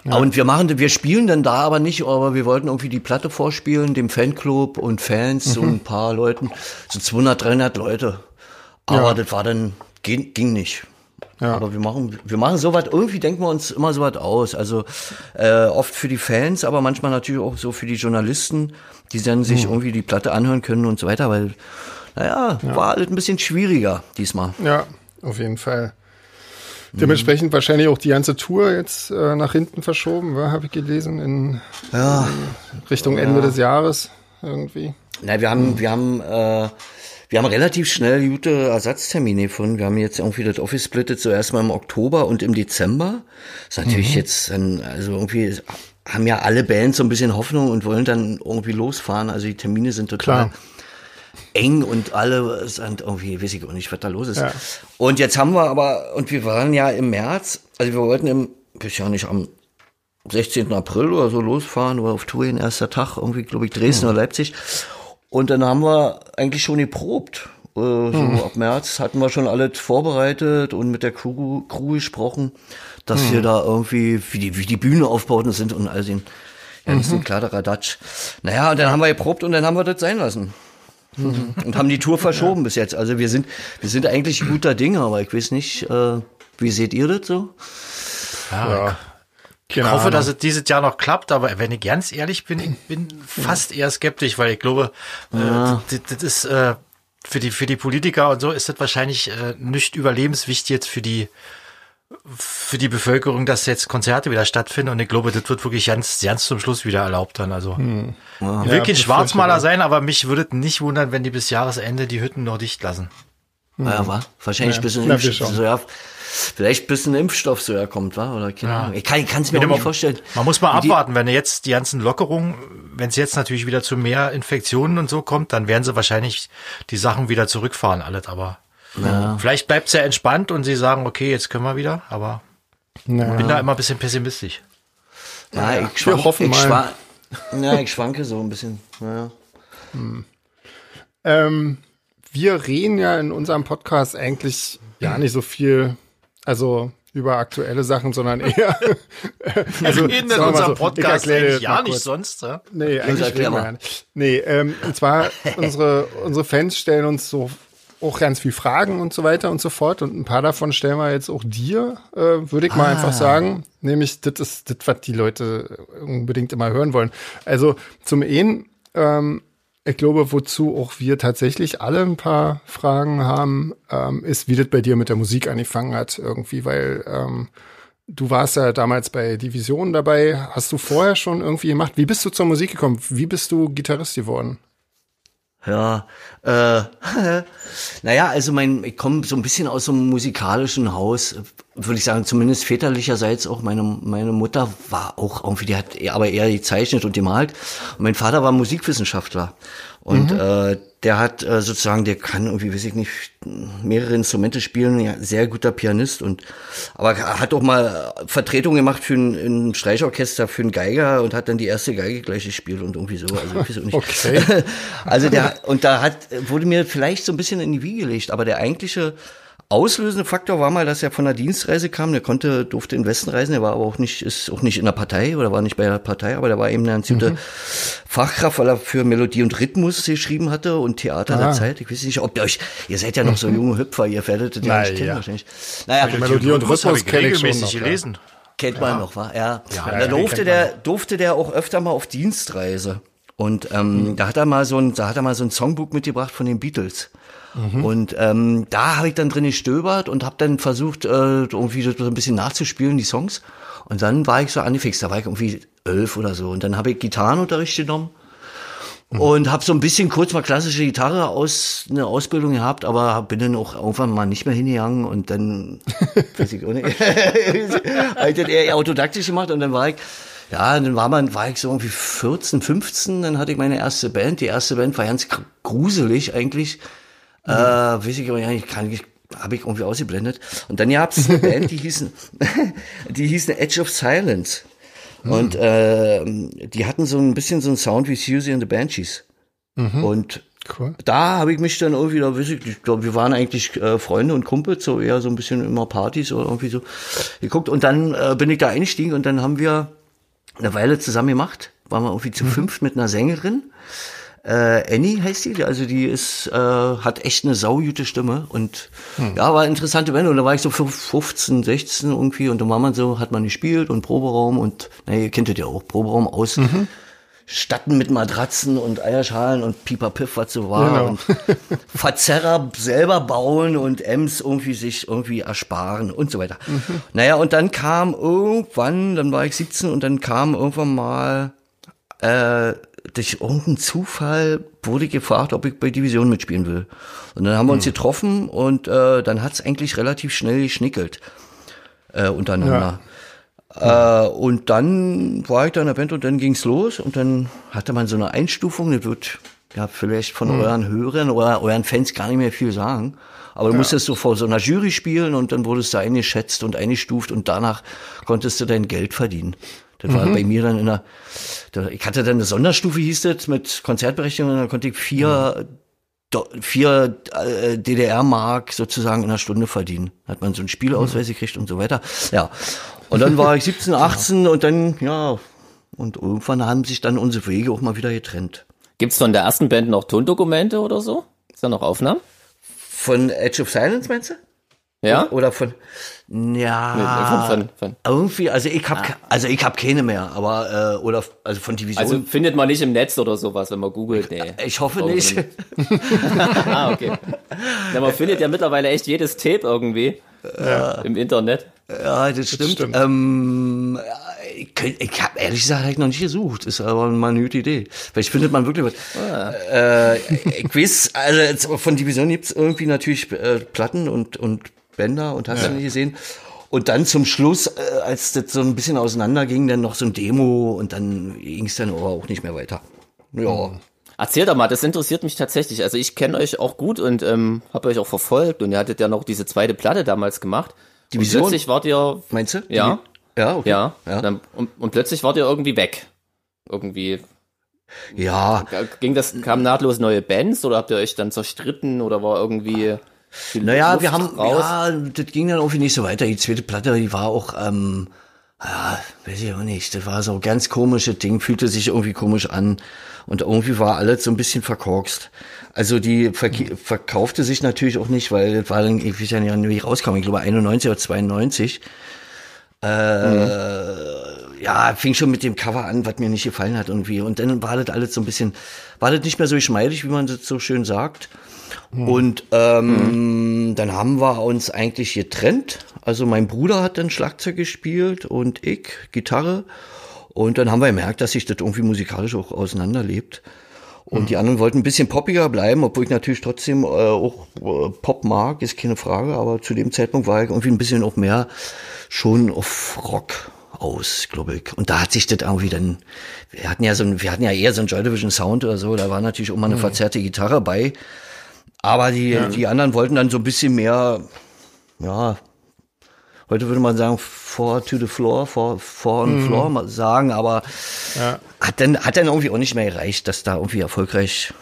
[SPEAKER 4] Und wir machen, wir spielen dann da aber nicht, aber wir wollten irgendwie die Platte vorspielen, dem Fanclub und Fans, so ein paar Leuten, so 200, 300 Leute. Aber
[SPEAKER 2] Ja.
[SPEAKER 4] das war dann, ging, ging nicht.
[SPEAKER 2] Ja.
[SPEAKER 4] Aber wir machen, wir machen sowas, irgendwie denken wir uns immer sowas aus. Also äh, oft für die Fans, aber manchmal natürlich auch so für die Journalisten, die dann sich irgendwie die Platte anhören können und so weiter, weil, naja, war alles ein bisschen schwieriger diesmal.
[SPEAKER 2] Ja, auf jeden Fall. Dementsprechend wahrscheinlich auch die ganze Tour jetzt äh, nach hinten verschoben, habe ich gelesen, in
[SPEAKER 4] Ja.
[SPEAKER 2] Richtung Ende des Jahres irgendwie.
[SPEAKER 4] Na, wir haben, wir haben, äh, wir haben relativ schnell gute Ersatztermine gefunden. Wir haben jetzt irgendwie das Office splittet zuerst mal im Oktober und im Dezember. ist natürlich jetzt, dann, also irgendwie haben ja alle Bands so ein bisschen Hoffnung und wollen dann irgendwie losfahren. Also die Termine sind total
[SPEAKER 2] Klar.
[SPEAKER 4] Eng und alle sind irgendwie, weiß ich auch nicht, was da los ist.
[SPEAKER 2] Ja.
[SPEAKER 4] Und jetzt haben wir aber, und wir waren ja im März, also wir wollten im, bis ja nicht am 16. April oder so losfahren oder auf Tour in erster Tag, irgendwie, glaube ich, Dresden oder Leipzig. Und dann haben wir eigentlich schon geprobt. Äh, so ab März hatten wir schon alles vorbereitet und mit der Crew, Crew gesprochen, dass wir da irgendwie, wie die, wie die Bühne aufbauten sind und all den, ja, das ist ein Kladderadatsch. Naja, und dann haben wir geprobt und dann haben wir das sein lassen. Und haben die Tour verschoben bis jetzt. Also wir sind, wir sind eigentlich guter Dinge, aber ich weiß nicht, äh, wie seht ihr das so?
[SPEAKER 2] Ja.
[SPEAKER 1] Ich hoffe, dass es dieses Jahr noch klappt, aber wenn ich ganz ehrlich bin, ich bin fast eher skeptisch, weil ich glaube, äh, das, das ist äh, für die für die Politiker und so ist das wahrscheinlich äh, nicht überlebenswichtig jetzt für die für die Bevölkerung, dass jetzt Konzerte wieder stattfinden und ich glaube, das wird wirklich ganz ganz zum Schluss wieder erlaubt dann. Also will
[SPEAKER 2] Ja,
[SPEAKER 1] kein
[SPEAKER 2] befürchte
[SPEAKER 1] Schwarzmaler sein, aber mich würde es nicht wundern, wenn die bis Jahresende die Hütten noch dicht lassen.
[SPEAKER 4] Ja, war wahrscheinlich
[SPEAKER 2] Ja,
[SPEAKER 4] bis ein Impfstoff, so, ja, vielleicht bis ein Impfstoff so herkommt, war oder keine Ahnung. Ich kann ich kann's mir auch
[SPEAKER 1] man,
[SPEAKER 4] nicht vorstellen.
[SPEAKER 1] Man muss mal abwarten, wenn jetzt die ganzen Lockerungen, wenn es jetzt natürlich wieder zu mehr Infektionen und so kommt, dann werden sie wahrscheinlich die Sachen wieder zurückfahren, alles. Aber vielleicht bleibt es ja entspannt und sie sagen, okay, jetzt können wir wieder, aber Naja. Bin da immer ein bisschen pessimistisch.
[SPEAKER 4] Ja, ich, schwank, Wir hoffen ich, schwank, ja, ich schwanke so ein bisschen. Ja. Hm.
[SPEAKER 2] Ähm, wir reden ja in unserem Podcast eigentlich ja nicht so viel, also über aktuelle Sachen, sondern eher.
[SPEAKER 1] also, wir reden in unserem so, Podcast eigentlich ja nicht sonst. Ja?
[SPEAKER 2] Nee, eigentlich reden wir ja nicht. Nee, ähm, und zwar unsere, unsere Fans stellen uns so auch ganz viel Fragen und so weiter und so fort. Und ein paar davon stellen wir jetzt auch dir, äh, würde ich mal ah. einfach sagen. Nämlich, das ist das, was die Leute unbedingt immer hören wollen. Also zum einen, ähm, ich glaube, wozu auch wir tatsächlich alle ein paar Fragen haben, ähm, ist, wie das bei dir mit der Musik angefangen hat irgendwie, weil ähm, du warst ja damals bei Division dabei. Hast du vorher schon irgendwie gemacht? Wie bist du zur Musik gekommen? Wie bist du Gitarrist geworden?
[SPEAKER 4] Ja, äh, naja, also mein, ich komme so ein bisschen aus so einem musikalischen Haus, würde ich sagen, zumindest väterlicherseits auch. Meine, meine Mutter war auch irgendwie, die hat aber eher gezeichnet und gemalt. Und mein Vater war Musikwissenschaftler. Und mhm. äh, der hat äh, sozusagen, der kann irgendwie, weiß ich nicht, mehrere Instrumente spielen, ja, sehr guter Pianist und aber hat auch mal Vertretung gemacht für ein, ein Streichorchester für einen Geiger und hat dann die erste Geige gleich gespielt und irgendwie so. Also, ich weiß nicht. okay. also der und da hat wurde mir vielleicht so ein bisschen in die Wiege gelegt, aber der eigentliche auslösende Faktor war mal, dass er von der Dienstreise kam. Der konnte, durfte in den Westen reisen. Er war aber auch nicht, ist auch nicht in der Partei oder war nicht bei der Partei, aber der war eben eine entzündete mhm. Fachkraft, weil er für Melodie und Rhythmus geschrieben hatte und Theater ah. der Zeit. Ich weiß nicht, ob ihr euch, ihr seid ja noch so junge Hüpfer, ihr werdet das ja nicht kennen wahrscheinlich.
[SPEAKER 1] Naja, Melodie, Melodie und Rhythmus, Rhythmus kenne ich schon noch, gelesen.
[SPEAKER 4] Kennt man noch, war ja. ja, ja da durfte der, durfte der auch öfter mal auf Dienstreise. Und ähm, mhm. da hat er mal so ein, da hat er mal so ein Songbook mitgebracht von den Beatles. Mhm. Und ähm, da habe ich dann drin gestöbert und habe dann versucht, äh, irgendwie so ein bisschen nachzuspielen, die Songs. Und dann war ich so angefixt, da war ich irgendwie elf oder so. Und dann habe ich Gitarrenunterricht genommen mhm. und habe so ein bisschen kurz mal klassische Gitarre aus eine Ausbildung gehabt, aber bin dann auch irgendwann mal nicht mehr hingegangen und dann weiß ich auch nicht, habe ich dann eher autodaktisch gemacht und dann war ich ja, dann war man, war ich so irgendwie 14, 15, dann hatte ich meine erste Band. Die erste Band war ganz gruselig eigentlich. Mhm. Äh, weiß ich aber ja nicht, kann ich, habe ich irgendwie ausgeblendet. Und dann gab es eine Band, die hießen, die hießen Edge of Silence. Mhm. Und äh, die hatten so ein bisschen so einen Sound wie Susie and the Banshees. Mhm. Und Cool. Da habe ich mich dann irgendwie, da weiß ich, ich glaube, wir waren eigentlich äh, Freunde und Kumpels, so eher so ein bisschen immer Partys oder irgendwie so geguckt. Und dann äh, bin ich da eingestiegen und dann haben wir eine Weile zusammen gemacht. Waren wir irgendwie zu mhm. fünft mit einer Sängerin. Äh, Annie heißt die, also die ist, äh, hat echt eine saugute Stimme und hm. ja, war eine interessante Band und da war ich so 15, 16 irgendwie und dann war man so, hat man gespielt und Proberaum und, na, ihr kennt das ja auch, Proberaum aus. Mhm. Statten mit Matratzen und Eierschalen und Pipapiff, was so war. Genau. Und Verzerrer selber bauen und Ems irgendwie sich irgendwie ersparen und so weiter. Mhm. Naja, und dann kam irgendwann, dann war ich 17 und dann kam irgendwann mal äh, durch irgendeinen Zufall wurde gefragt, ob ich bei Division mitspielen will. Und dann haben wir uns hm. getroffen und äh, dann hat's eigentlich relativ schnell geschnickelt äh, untereinander. Ja. Äh, und dann war ich da in der Band und dann ging's los und dann hatte man so eine Einstufung, das wird ja vielleicht von mhm. euren Hörern oder euren Fans gar nicht mehr viel sagen. Aber du ja. musstest so vor so einer Jury spielen und dann wurdest du eingeschätzt und eingestuft und danach konntest du dein Geld verdienen. Das mhm. war bei mir dann in der, ich hatte dann eine Sonderstufe, hieß das, mit Konzertberechtigung, dann konnte ich vier, mhm. vier äh, DDR-Mark sozusagen in einer Stunde verdienen. Hat man so einen Spielausweis mhm. gekriegt und so weiter. Ja. Und dann war ich 17, 18 ja. und dann, ja, und irgendwann haben sich dann unsere Wege auch mal wieder getrennt.
[SPEAKER 3] Gibt's von der ersten Band noch Tondokumente oder so? Ist da noch Aufnahmen?
[SPEAKER 4] Von Edge of Silence, meinst du?
[SPEAKER 3] Ja?
[SPEAKER 4] Oder von, ja, von, von, von. irgendwie, also ich habe, ah. also ich habe keine mehr, aber äh, oder also von Division. Also
[SPEAKER 3] findet man nicht im Netz oder sowas, wenn man googelt. Nee.
[SPEAKER 4] Ich hoffe nicht.
[SPEAKER 3] ah, okay. Ja, man findet ja mittlerweile echt jedes Tape irgendwie ja. im Internet.
[SPEAKER 4] Ja, das stimmt. Das stimmt. Ähm, ich, ich habe ehrlich gesagt halt noch nicht gesucht. Ist aber mal eine gute Idee. Vielleicht findet man wirklich was. Ah. Äh, ich weiß, also von Division gibt's irgendwie natürlich äh, Platten und und Bänder und hast ja. du nicht gesehen. Und dann zum Schluss, äh, als das so ein bisschen auseinanderging, dann noch so ein Demo und dann ging es dann aber auch nicht mehr weiter. Ja.
[SPEAKER 3] Mhm. Erzählt doch mal, das interessiert mich tatsächlich. Also ich kenne euch auch gut und ähm, habe euch auch verfolgt und ihr hattet ja noch diese zweite Platte damals gemacht.
[SPEAKER 4] Division?
[SPEAKER 3] Und plötzlich wart ihr,
[SPEAKER 4] Meinst du?
[SPEAKER 3] Ja.
[SPEAKER 4] Ja, okay.
[SPEAKER 3] ja,
[SPEAKER 4] Ja.
[SPEAKER 3] Dann, und, und plötzlich wart ihr irgendwie weg. Irgendwie,
[SPEAKER 4] ja.
[SPEAKER 3] ging das, kamen nahtlos neue Bands oder habt ihr euch dann zerstritten oder war irgendwie viel
[SPEAKER 4] Naja,
[SPEAKER 3] Luft
[SPEAKER 4] wir haben,
[SPEAKER 3] raus?
[SPEAKER 4] ja, das ging dann irgendwie nicht so weiter. Die zweite Platte, die war auch, ähm, ja, weiß ich auch nicht, das war so ein ganz komisches Ding, fühlte sich irgendwie komisch an und irgendwie war alles so ein bisschen verkorkst. Also die verk verkaufte sich natürlich auch nicht, weil das war dann, ich weiß ja nicht, rauskam, ich glaube 91 oder 92. Äh, ja, fing schon mit dem Cover an, was mir nicht gefallen hat irgendwie. Und dann war das alles so ein bisschen, war das nicht mehr so geschmeidig, wie man das so schön sagt. Und ähm, dann haben wir uns eigentlich getrennt. Also mein Bruder hat dann Schlagzeug gespielt und ich Gitarre. Und dann haben wir gemerkt, dass sich das irgendwie musikalisch auch auseinanderlebt. Und die anderen wollten ein bisschen poppiger bleiben, obwohl ich natürlich trotzdem äh, auch äh, Pop mag, ist keine Frage. Aber zu dem Zeitpunkt war ich irgendwie ein bisschen auch mehr schon auf Rock aus, glaube ich. Und da hat sich das irgendwie dann, wir hatten ja so ein, wir hatten ja eher so einen Joy Division Sound oder so, da war natürlich auch mal eine verzerrte Gitarre bei. Aber die, die anderen wollten dann so ein bisschen mehr, ja, heute würde man sagen, four to the floor, four, four on the floor mal sagen, aber
[SPEAKER 2] Ja.
[SPEAKER 4] hat dann, hat dann irgendwie auch nicht mehr gereicht, dass da irgendwie erfolgreich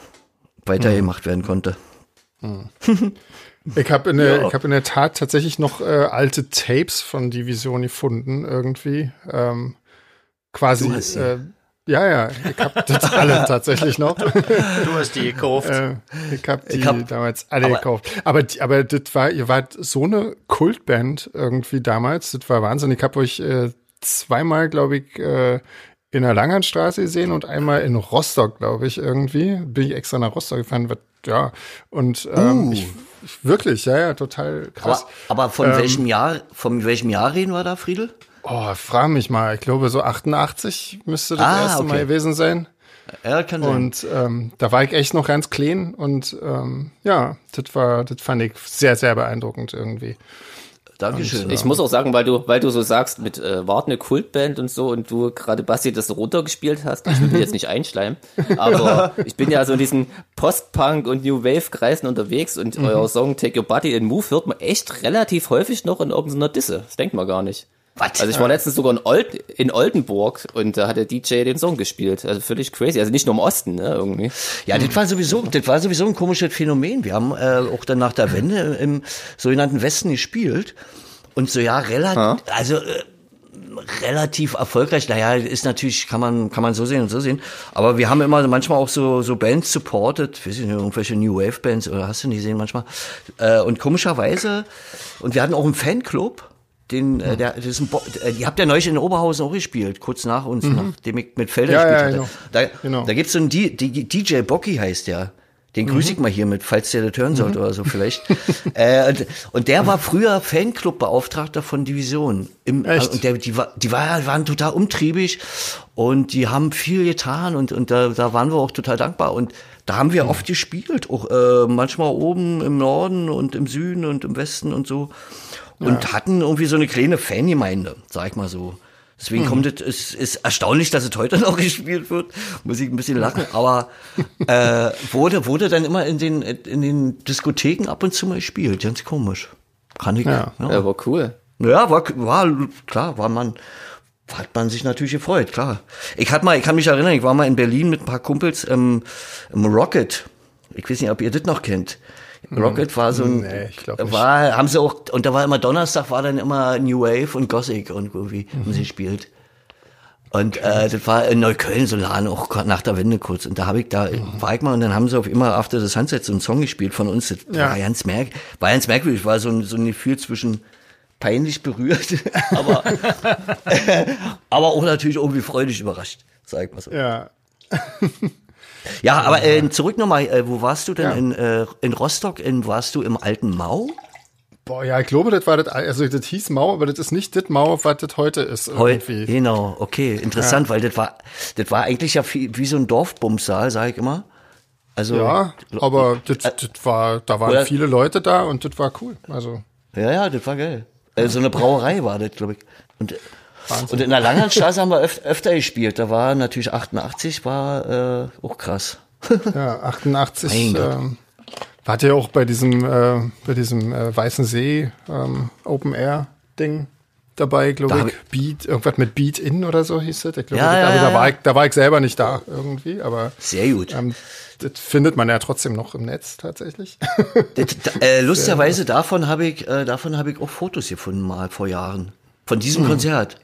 [SPEAKER 4] weitergemacht werden konnte.
[SPEAKER 2] Ich habe in, der- ich hab in der Tat tatsächlich noch äh, alte Tapes von Division gefunden, irgendwie. Ähm, quasi. Äh, ja, ja, ich habe das alle tatsächlich noch.
[SPEAKER 1] Du hast die gekauft.
[SPEAKER 2] Äh, ich habe die
[SPEAKER 4] Ich hab-
[SPEAKER 2] damals alle
[SPEAKER 4] aber-
[SPEAKER 2] gekauft. Aber, aber das war, ihr wart so eine Kultband irgendwie damals. Das war Wahnsinn. Ich habe euch äh, zweimal, glaube ich, äh, in der Langernstraße gesehen und einmal in Rostock, glaube ich, irgendwie. Bin ich extra nach Rostock gefahren. Was, ja, und ähm,
[SPEAKER 4] Uh.
[SPEAKER 2] ich, ich, wirklich, ja, ja, total krass.
[SPEAKER 4] Aber, aber von welchem Jahr, von welchem Jahr reden wir da, Friedel?
[SPEAKER 2] Oh, frag mich mal. Ich glaube, so 88 müsste das
[SPEAKER 4] Ah,
[SPEAKER 2] erste Mal
[SPEAKER 4] okay.
[SPEAKER 2] gewesen sein.
[SPEAKER 4] Ja, kann sein.
[SPEAKER 2] Und ähm, da war ich echt noch ganz klein und ähm, ja, das war, das fand ich sehr, sehr beeindruckend irgendwie.
[SPEAKER 4] Dankeschön.
[SPEAKER 3] Ich muss auch sagen, weil du, weil du so sagst, mit äh, Wart eine Kultband und so und du gerade Basti das so runtergespielt hast, ich will mich jetzt nicht einschleimen, aber ich bin ja so in diesen Post-Punk und New Wave Kreisen unterwegs und
[SPEAKER 2] Mhm.
[SPEAKER 3] euer Song Take Your Body in Move hört man echt relativ häufig noch in irgendeiner Disse. Das denkt man gar nicht.
[SPEAKER 4] Was?
[SPEAKER 3] Also ich war letztens sogar in, Old, in Oldenburg und da hat der DJ den Song gespielt. Also völlig crazy. Also nicht nur im Osten, ne, irgendwie.
[SPEAKER 4] Ja, das war sowieso, das war sowieso ein komisches Phänomen. Wir haben äh, auch dann nach der Wende im sogenannten Westen gespielt und so ja relativ, also äh, relativ erfolgreich. Naja, ist natürlich kann man kann man so sehen und so sehen. Aber wir haben immer manchmal auch so so Bands supported, weiß ich nicht, irgendwelche New Wave Bands oder hast du nicht gesehen manchmal. Äh, und komischerweise und wir hatten auch einen Fanclub. Den, äh, der, das ist ein Bo äh, die habt ja neulich in Oberhausen auch gespielt, kurz nach uns, nachdem ich mit Felder
[SPEAKER 2] Ja,
[SPEAKER 4] gespielt
[SPEAKER 2] ja,
[SPEAKER 4] hatte.
[SPEAKER 2] genau.
[SPEAKER 4] Da,
[SPEAKER 2] Genau.
[SPEAKER 4] da gibt's so einen D D DJ Bocky heißt der. Den grüße ich mal hiermit, falls der das hören sollte oder so vielleicht. äh, und, und der war früher Fanclub-Beauftragter von Division. Im,
[SPEAKER 2] Echt?
[SPEAKER 4] Und der, die, war, die war, waren total umtriebig und die haben viel getan und, und da, da waren wir auch total dankbar. Und da haben wir oft gespielt, auch äh, manchmal oben im Norden und im Süden und im Westen und so. Und hatten irgendwie so eine kleine Fangemeinde, sag ich mal so. Deswegen kommt es, ist, ist erstaunlich, dass es heute noch gespielt wird. Muss ich ein bisschen lachen. Aber äh, wurde, wurde dann immer in den, in den Diskotheken ab und zu mal gespielt. Ganz komisch. Kann ich.
[SPEAKER 2] Ja.
[SPEAKER 4] Ja,
[SPEAKER 3] Ja, war cool.
[SPEAKER 4] ja war, war klar, war man. Hat man sich natürlich gefreut, klar. Ich hatte mal, ich kann mich erinnern, ich war mal in Berlin mit ein paar Kumpels im, im Rocket. Ich weiß nicht, ob ihr das noch kennt. Rocket war so ein,
[SPEAKER 2] Nee, ich glaub nicht.
[SPEAKER 4] war, haben sie auch, und da war immer Donnerstag war dann immer New Wave und Gothic und irgendwie haben sie gespielt. Und äh, das war in Neukölln so Laden, auch nach der Wende kurz. Und da habe ich da, war ich mal und dann haben sie auf immer After the Sunset so einen Song gespielt von uns. Das
[SPEAKER 2] Ja.
[SPEAKER 4] war ganz merk, war ganz merkwürdig, war so ein, so ein Gefühl zwischen peinlich berührt, aber, aber auch natürlich irgendwie freudig überrascht, sag ich mal so.
[SPEAKER 2] Ja.
[SPEAKER 4] Ja, aber äh, zurück nochmal, äh, wo warst du denn?
[SPEAKER 2] Ja.
[SPEAKER 4] In, äh, in Rostock, in, warst du im alten Mau?
[SPEAKER 2] Boah, ja, ich glaube, das war das, also das hieß Mau, aber das ist nicht das Mau, was das heute ist
[SPEAKER 4] Heu
[SPEAKER 2] irgendwie.
[SPEAKER 4] genau, okay, interessant, weil das war, das war eigentlich ja wie, wie so ein Dorfbumssaal, sag ich immer. Also,
[SPEAKER 2] Ja, aber das, das war, da waren
[SPEAKER 4] Oder-
[SPEAKER 2] viele Leute da und das war cool. Also,
[SPEAKER 4] ja, ja, das war geil. Äh, so eine Brauerei war das, glaube ich. Und,
[SPEAKER 2] Wahnsinn.
[SPEAKER 4] und in der Langernstraße haben wir öf öfter gespielt. Da war natürlich 88, war äh, auch krass.
[SPEAKER 2] ja, 88
[SPEAKER 4] Mein Gott.
[SPEAKER 2] ähm, Wart ihr auch bei diesem, äh, bei diesem äh, Weißen See ähm, Open Air Ding dabei, glaube
[SPEAKER 4] Da
[SPEAKER 2] ich. Beat, irgendwas mit Beat In oder so hieß das. Ich glaube,
[SPEAKER 4] Ja, ja,
[SPEAKER 2] da, war
[SPEAKER 4] ja.
[SPEAKER 2] ich, da war ich selber nicht da irgendwie, aber
[SPEAKER 4] Sehr gut.
[SPEAKER 2] ähm, das findet man ja trotzdem noch im Netz tatsächlich.
[SPEAKER 4] Das, da, äh, lustigerweise davon habe ich, äh, davon habe ich auch Fotos gefunden mal vor Jahren. Von diesem Konzert.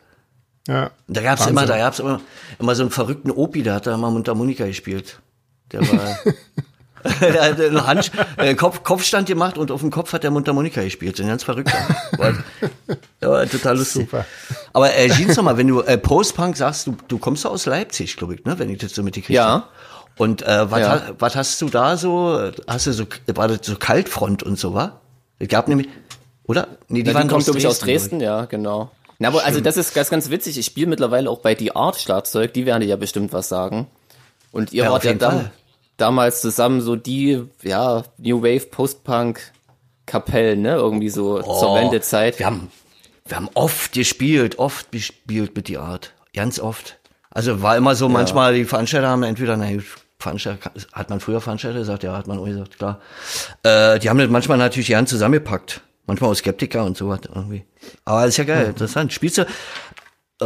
[SPEAKER 2] Ja.
[SPEAKER 4] Da gab's
[SPEAKER 2] Wahnsinn.
[SPEAKER 4] immer, da gab's immer, immer so einen verrückten Opi, der hat da immer Mundharmonika gespielt. Der war, der hat einen Hand, äh, Kopf, Kopfstand gemacht und auf dem Kopf hat der Mundharmonika gespielt. So ein ganz verrückter. War, der war total lustig.
[SPEAKER 2] Super.
[SPEAKER 4] Aber äh, Jeans noch mal, wenn du äh, Post-Punk sagst, du, du kommst doch aus Leipzig, glaube ich, ne? Wenn ich das so mitgekriegt
[SPEAKER 3] Ja.
[SPEAKER 4] habe. Und äh, was,
[SPEAKER 3] Ja.
[SPEAKER 4] ha, was hast du da so? Hast du so, war das so Kaltfront und so, war? Es gab nämlich, oder? Nee,
[SPEAKER 3] Die, die kommt,
[SPEAKER 4] aus
[SPEAKER 3] glaube ich, aus. Dresden, ja, genau. Na, aber also das ist ganz, ganz witzig. Ich spiele mittlerweile auch bei Die Art Schlagzeug, die werden dir ja bestimmt was sagen. Und ihr
[SPEAKER 4] Ja,
[SPEAKER 3] wart ja dam damals zusammen so die, ja, New Wave Post-Punk Kapellen, ne? Irgendwie so zur
[SPEAKER 4] Oh,
[SPEAKER 3] Wendezeit.
[SPEAKER 4] Wir haben, wir haben oft gespielt, oft gespielt mit die Art. Ganz oft. Also war immer so, manchmal die Veranstalter haben entweder, na gut, Veranstalter, hat man früher Veranstalter gesagt, ja, hat man auch gesagt, klar. Äh, die haben das manchmal natürlich gern zusammengepackt. Manchmal auch Skeptiker und so was irgendwie. Aber das ist ja geil, interessant. Spielst du, äh,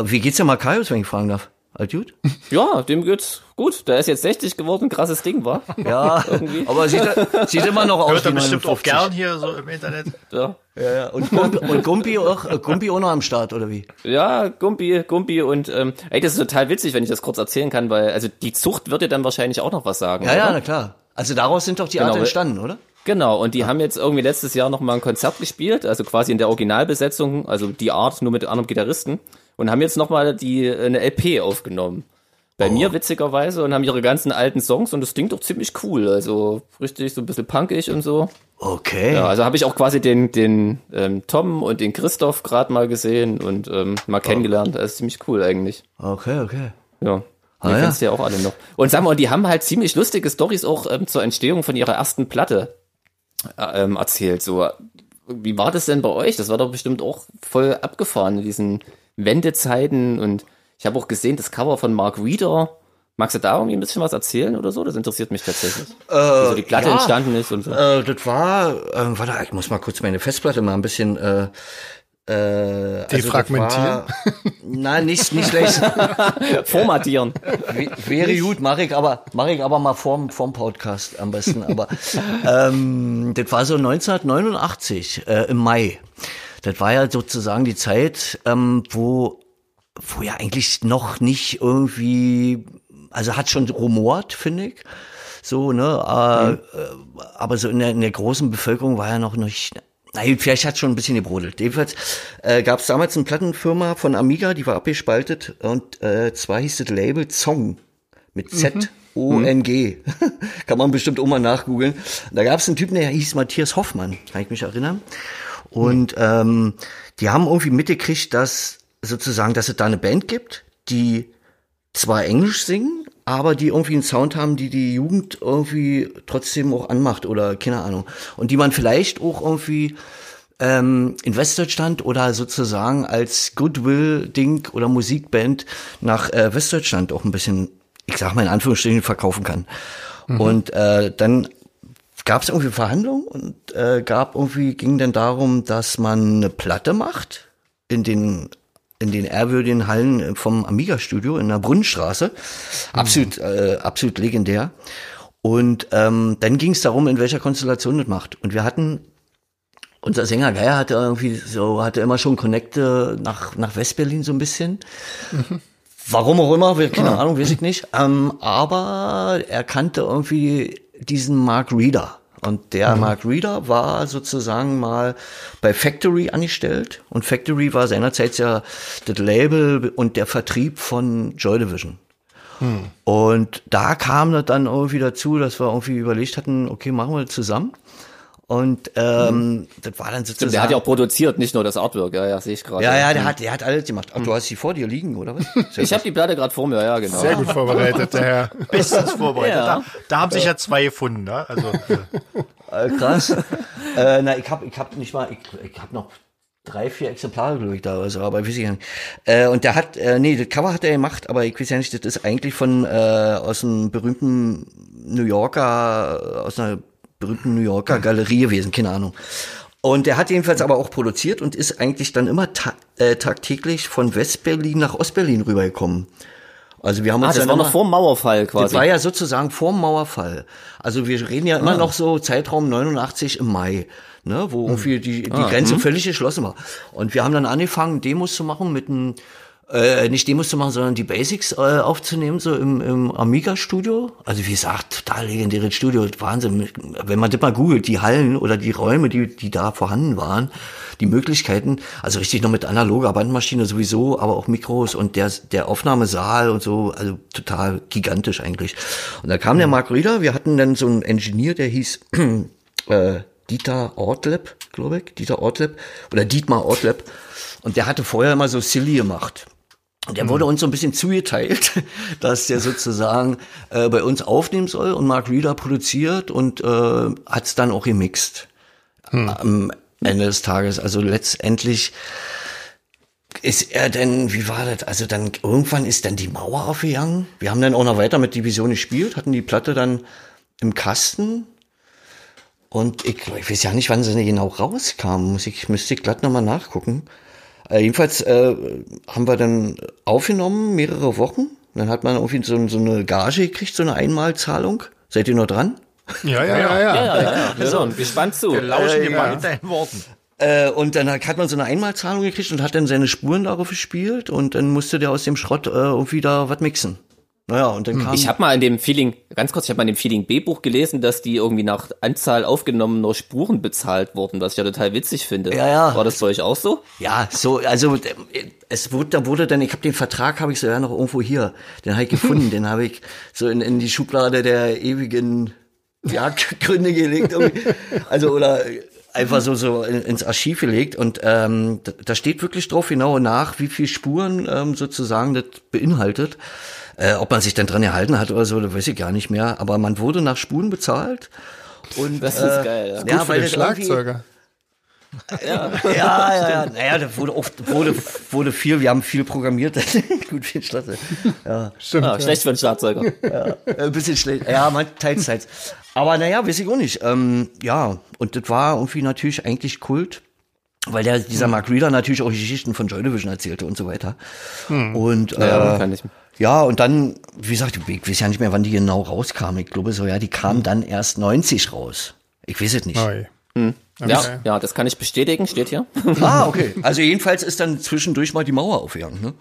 [SPEAKER 4] wie geht's dir Makarios, wenn ich fragen darf? Alt gut?
[SPEAKER 3] Ja, dem geht's gut. Der ist jetzt 60 geworden, krasses Ding, war.
[SPEAKER 4] Ja, aber sieht, sieht immer noch aus
[SPEAKER 1] Hört er bestimmt auch
[SPEAKER 4] 59.
[SPEAKER 1] gern hier so im Internet.
[SPEAKER 3] Ja.
[SPEAKER 4] Ja, ja. Und, Gumpi, und Gumpi auch, äh, Gumpi auch noch am Start, oder wie?
[SPEAKER 3] Ja, Gumpi, Gumpi und ähm, ey, das ist total witzig, wenn ich das kurz erzählen kann, weil also die Zucht wird dir dann wahrscheinlich auch noch was sagen.
[SPEAKER 4] Ja,
[SPEAKER 3] oder?
[SPEAKER 4] ja, na klar. Also daraus sind doch die Art
[SPEAKER 3] Genau, weil-
[SPEAKER 4] entstanden, oder?
[SPEAKER 3] Genau, und die haben jetzt irgendwie letztes Jahr noch mal ein Konzert gespielt, also quasi in der Originalbesetzung, also die Art nur mit anderen Gitarristen und haben jetzt noch mal die eine LP aufgenommen. Bei
[SPEAKER 4] Oh.
[SPEAKER 3] mir witzigerweise und haben ihre ganzen alten Songs und das klingt doch ziemlich cool, also richtig so ein bisschen punkig und so.
[SPEAKER 4] Okay.
[SPEAKER 3] Ja, also habe ich auch quasi den den ähm, Tom und den Christoph gerade mal gesehen und ähm, mal
[SPEAKER 4] Oh.
[SPEAKER 3] kennengelernt. Das ist ziemlich cool eigentlich.
[SPEAKER 4] Okay, okay.
[SPEAKER 3] Ja.
[SPEAKER 4] Ah,
[SPEAKER 3] Die
[SPEAKER 4] ja.
[SPEAKER 3] kennst du ja auch alle noch. Und sag mal, die haben halt ziemlich lustige Stories auch ähm, zur Entstehung von ihrer ersten Platte ähm, erzählt. So, wie war das denn bei euch? Das war doch bestimmt auch voll abgefahren in diesen Wendezeiten. Und ich habe auch gesehen, das Cover von Mark Reeder. Magst du da irgendwie ein bisschen was erzählen oder so? Das interessiert mich tatsächlich. Wie so die Platte
[SPEAKER 4] ja.
[SPEAKER 3] entstanden ist und so.
[SPEAKER 4] Äh, das war, äh, warte, ich muss mal kurz meine Festplatte mal ein bisschen äh, äh, also
[SPEAKER 2] Defragmentieren?
[SPEAKER 4] Nein, nicht, nicht schlecht.
[SPEAKER 3] Formatieren.
[SPEAKER 4] Wäre gut, mache ich aber, mache ich aber mal vorm, vorm Podcast am besten. Aber ähm, das war so 1989 äh, im Mai. Das war ja sozusagen die Zeit, ähm, wo wo ja eigentlich noch nicht irgendwie, also hat schon rumort, finde ich. So, ne, äh, äh, aber so in der, in der großen Bevölkerung war ja noch nicht, na gut, vielleicht hat schon ein bisschen gebrodelt. Jedenfalls äh, gab es damals eine Plattenfirma von Amiga, die war abgespaltet und äh, zwar hieß das Label Zong mit Z. O-N-G. Kann man bestimmt auch mal nachgoogeln. Da gab es einen Typen, der hieß Matthias Hoffmann, kann ich mich erinnern. Und ähm, die haben irgendwie mitgekriegt, dass sozusagen, dass es da eine Band gibt, die zwar Englisch singen, aber die irgendwie einen Sound haben, die die Jugend irgendwie trotzdem auch anmacht oder keine Ahnung. Und die man vielleicht auch irgendwie ähm, in Westdeutschland oder sozusagen als Goodwill-Ding oder Musikband nach äh, Westdeutschland auch ein bisschen, ich sag mal in Anführungsstrichen, verkaufen kann. Und äh, dann gab es irgendwie Verhandlungen und äh, gab irgendwie ging dann darum, dass man eine Platte macht in den in den ehrwürdigen Hallen vom Amiga Studio in der Brunnenstraße. Absolut äh, absolut legendär. Und ähm, dann ging es darum, in welcher Konstellation das macht. Und wir hatten unser Sänger Geier hatte irgendwie so hatte immer schon Connecte nach nach Westberlin so ein bisschen. Warum auch immer, keine Ahnung, weiß ich nicht. Ähm, aber er kannte irgendwie diesen Mark Reeder. Und der Mark Reeder war sozusagen mal bei Factory angestellt. Und Factory war seinerzeit ja das Label und der Vertrieb von Joy Division. Und da kam das dann irgendwie dazu, dass wir irgendwie überlegt hatten, okay, machen wir das zusammen. Und ähm, das war dann sozusagen.
[SPEAKER 3] Der hat ja auch produziert, nicht nur das Artwork. Ja, ja, sehe ich gerade.
[SPEAKER 4] ja, ja, der hat, der hat alles gemacht. Ach, du hast sie vor dir liegen, oder was? Sehr
[SPEAKER 3] Ich habe die Platte gerade vor mir, ja, genau.
[SPEAKER 2] Sehr gut vorbereitet, der Herr.
[SPEAKER 1] Bestens vorbereitet.
[SPEAKER 3] Ja.
[SPEAKER 1] Da, da haben sich ja zwei gefunden. Ne? Also, äh,
[SPEAKER 4] krass. äh, na, ich hab, ich hab nicht mal, ich, ich hab noch drei, vier Exemplare, glaube ich, da, also, aber weiß ich ja nicht. Äh, und der hat, äh, nee, das Cover hat er gemacht, aber ich weiß ja nicht, das ist eigentlich von, äh, aus einem berühmten New Yorker, äh, aus einer berühmten New Yorker Galerie gewesen, keine Ahnung. Und der hat jedenfalls aber auch produziert und ist eigentlich dann immer ta äh, tagtäglich von Westberlin nach Ostberlin rübergekommen. Also wir haben
[SPEAKER 3] Ah,
[SPEAKER 4] uns
[SPEAKER 3] das war
[SPEAKER 4] immer,
[SPEAKER 3] noch vor dem Mauerfall
[SPEAKER 4] das
[SPEAKER 3] quasi.
[SPEAKER 4] war ja sozusagen vor dem Mauerfall. Also wir reden ja
[SPEAKER 3] Ah.
[SPEAKER 4] immer noch so Zeitraum 89 im Mai, ne, wo irgendwie die, die
[SPEAKER 3] Ah,
[SPEAKER 4] Grenze
[SPEAKER 3] hm.
[SPEAKER 4] völlig geschlossen war. Und wir haben dann angefangen, Demos zu machen mit einem äh, nicht Demos zu machen, sondern die Basics äh, aufzunehmen, so im, im Amiga-Studio. Also wie gesagt, total legendäres Studio, Wahnsinn. Wenn man das mal googelt, die Hallen oder die Räume, die, die da vorhanden waren, die Möglichkeiten, also richtig noch mit analoger Bandmaschine sowieso, aber auch Mikros und der, der Aufnahmesaal und so, also total gigantisch eigentlich. Und da kam der Mark Rieder, wir hatten dann so einen Engineer, der hieß äh, Dieter Ortleb, glaube ich, Dieter Ortleb oder Dietmar Ortleb. Und der hatte vorher immer so Silly gemacht. Und der wurde uns so ein bisschen zugeteilt, dass der sozusagen äh, bei uns aufnehmen soll und Mark Reeder produziert und äh, hat es dann auch gemixt am Ende des Tages. Also letztendlich ist er denn, wie war das? Also dann irgendwann ist dann die Mauer aufgegangen. Wir haben dann auch noch weiter mit Division gespielt, hatten die Platte dann im Kasten. Und ich, ich weiß ja nicht, wann sie genau rauskam. Muss ich, müsste ich glatt nochmal nachgucken. Äh, jedenfalls äh, haben wir dann aufgenommen, mehrere Wochen. Dann hat man irgendwie so, so eine Gage gekriegt, so eine Einmalzahlung. Seid ihr noch dran?
[SPEAKER 2] Ja, ja, ja, ja.
[SPEAKER 3] Ja, ja, ja. Wir hören gespannt zu.
[SPEAKER 1] Wir lauschen
[SPEAKER 4] Äh,
[SPEAKER 1] dir
[SPEAKER 4] ja.
[SPEAKER 1] mal mit deinen Worten.
[SPEAKER 4] Äh, und dann hat man so eine Einmalzahlung gekriegt und hat dann seine Spuren darauf gespielt und dann musste der aus dem Schrott äh, irgendwie da was mixen. Naja, und dann kam.
[SPEAKER 3] Ich habe mal in dem Feeling, ganz kurz, ich habe mal in dem Feeling B-Buch gelesen, dass die irgendwie nach Anzahl aufgenommener Spuren bezahlt wurden, was ich ja total witzig finde.
[SPEAKER 4] Ja, ja.
[SPEAKER 3] War das bei euch auch so?
[SPEAKER 4] Ja, so, also äh, es wurde, da wurde dann, ich habe den Vertrag, habe ich so ja noch irgendwo hier, den habe ich gefunden, den habe ich so in, in die Schublade der ewigen Jagdgründe gelegt, irgendwie. also oder einfach so so in, ins Archiv gelegt und ähm, da, da steht wirklich drauf genau nach, wie viel Spuren ähm, sozusagen das beinhaltet. Äh, ob man sich dann dran erhalten hat oder so, das weiß ich gar nicht mehr. Aber man wurde nach Spuren bezahlt. Und,
[SPEAKER 3] Das ist
[SPEAKER 4] äh,
[SPEAKER 3] geil, ja.
[SPEAKER 4] Ja,
[SPEAKER 2] Gut für
[SPEAKER 4] weil
[SPEAKER 2] den Schlagzeuger.
[SPEAKER 3] Ja.
[SPEAKER 4] ja, ja, ja. Naja, da wurde oft, wurde, wurde viel, wir haben viel programmiert. Gut, viel Schlatte. Ja,
[SPEAKER 2] Stimmt.
[SPEAKER 3] Ah,
[SPEAKER 2] ja.
[SPEAKER 3] schlecht für einen Schlagzeuger.
[SPEAKER 4] äh, ein bisschen schlecht. Ja, man teils, teils. Aber naja, weiß ich auch nicht. Ähm, ja, und das war irgendwie natürlich eigentlich Kult. Weil der, dieser Mark Reeder natürlich auch Geschichten von Joy Division erzählte und so weiter. Und äh,
[SPEAKER 3] Ja, kann ich.
[SPEAKER 4] Ja, und dann, wie gesagt, ich weiß ja nicht mehr, wann die genau rauskamen. Ich glaube so, ja, die kamen dann erst 90 raus. Ich weiß es nicht.
[SPEAKER 2] Oi.
[SPEAKER 3] Ja, ja, das kann ich bestätigen, steht hier.
[SPEAKER 4] Ah, okay. Also jedenfalls ist dann zwischendurch mal die Mauer aufgegangen, ne?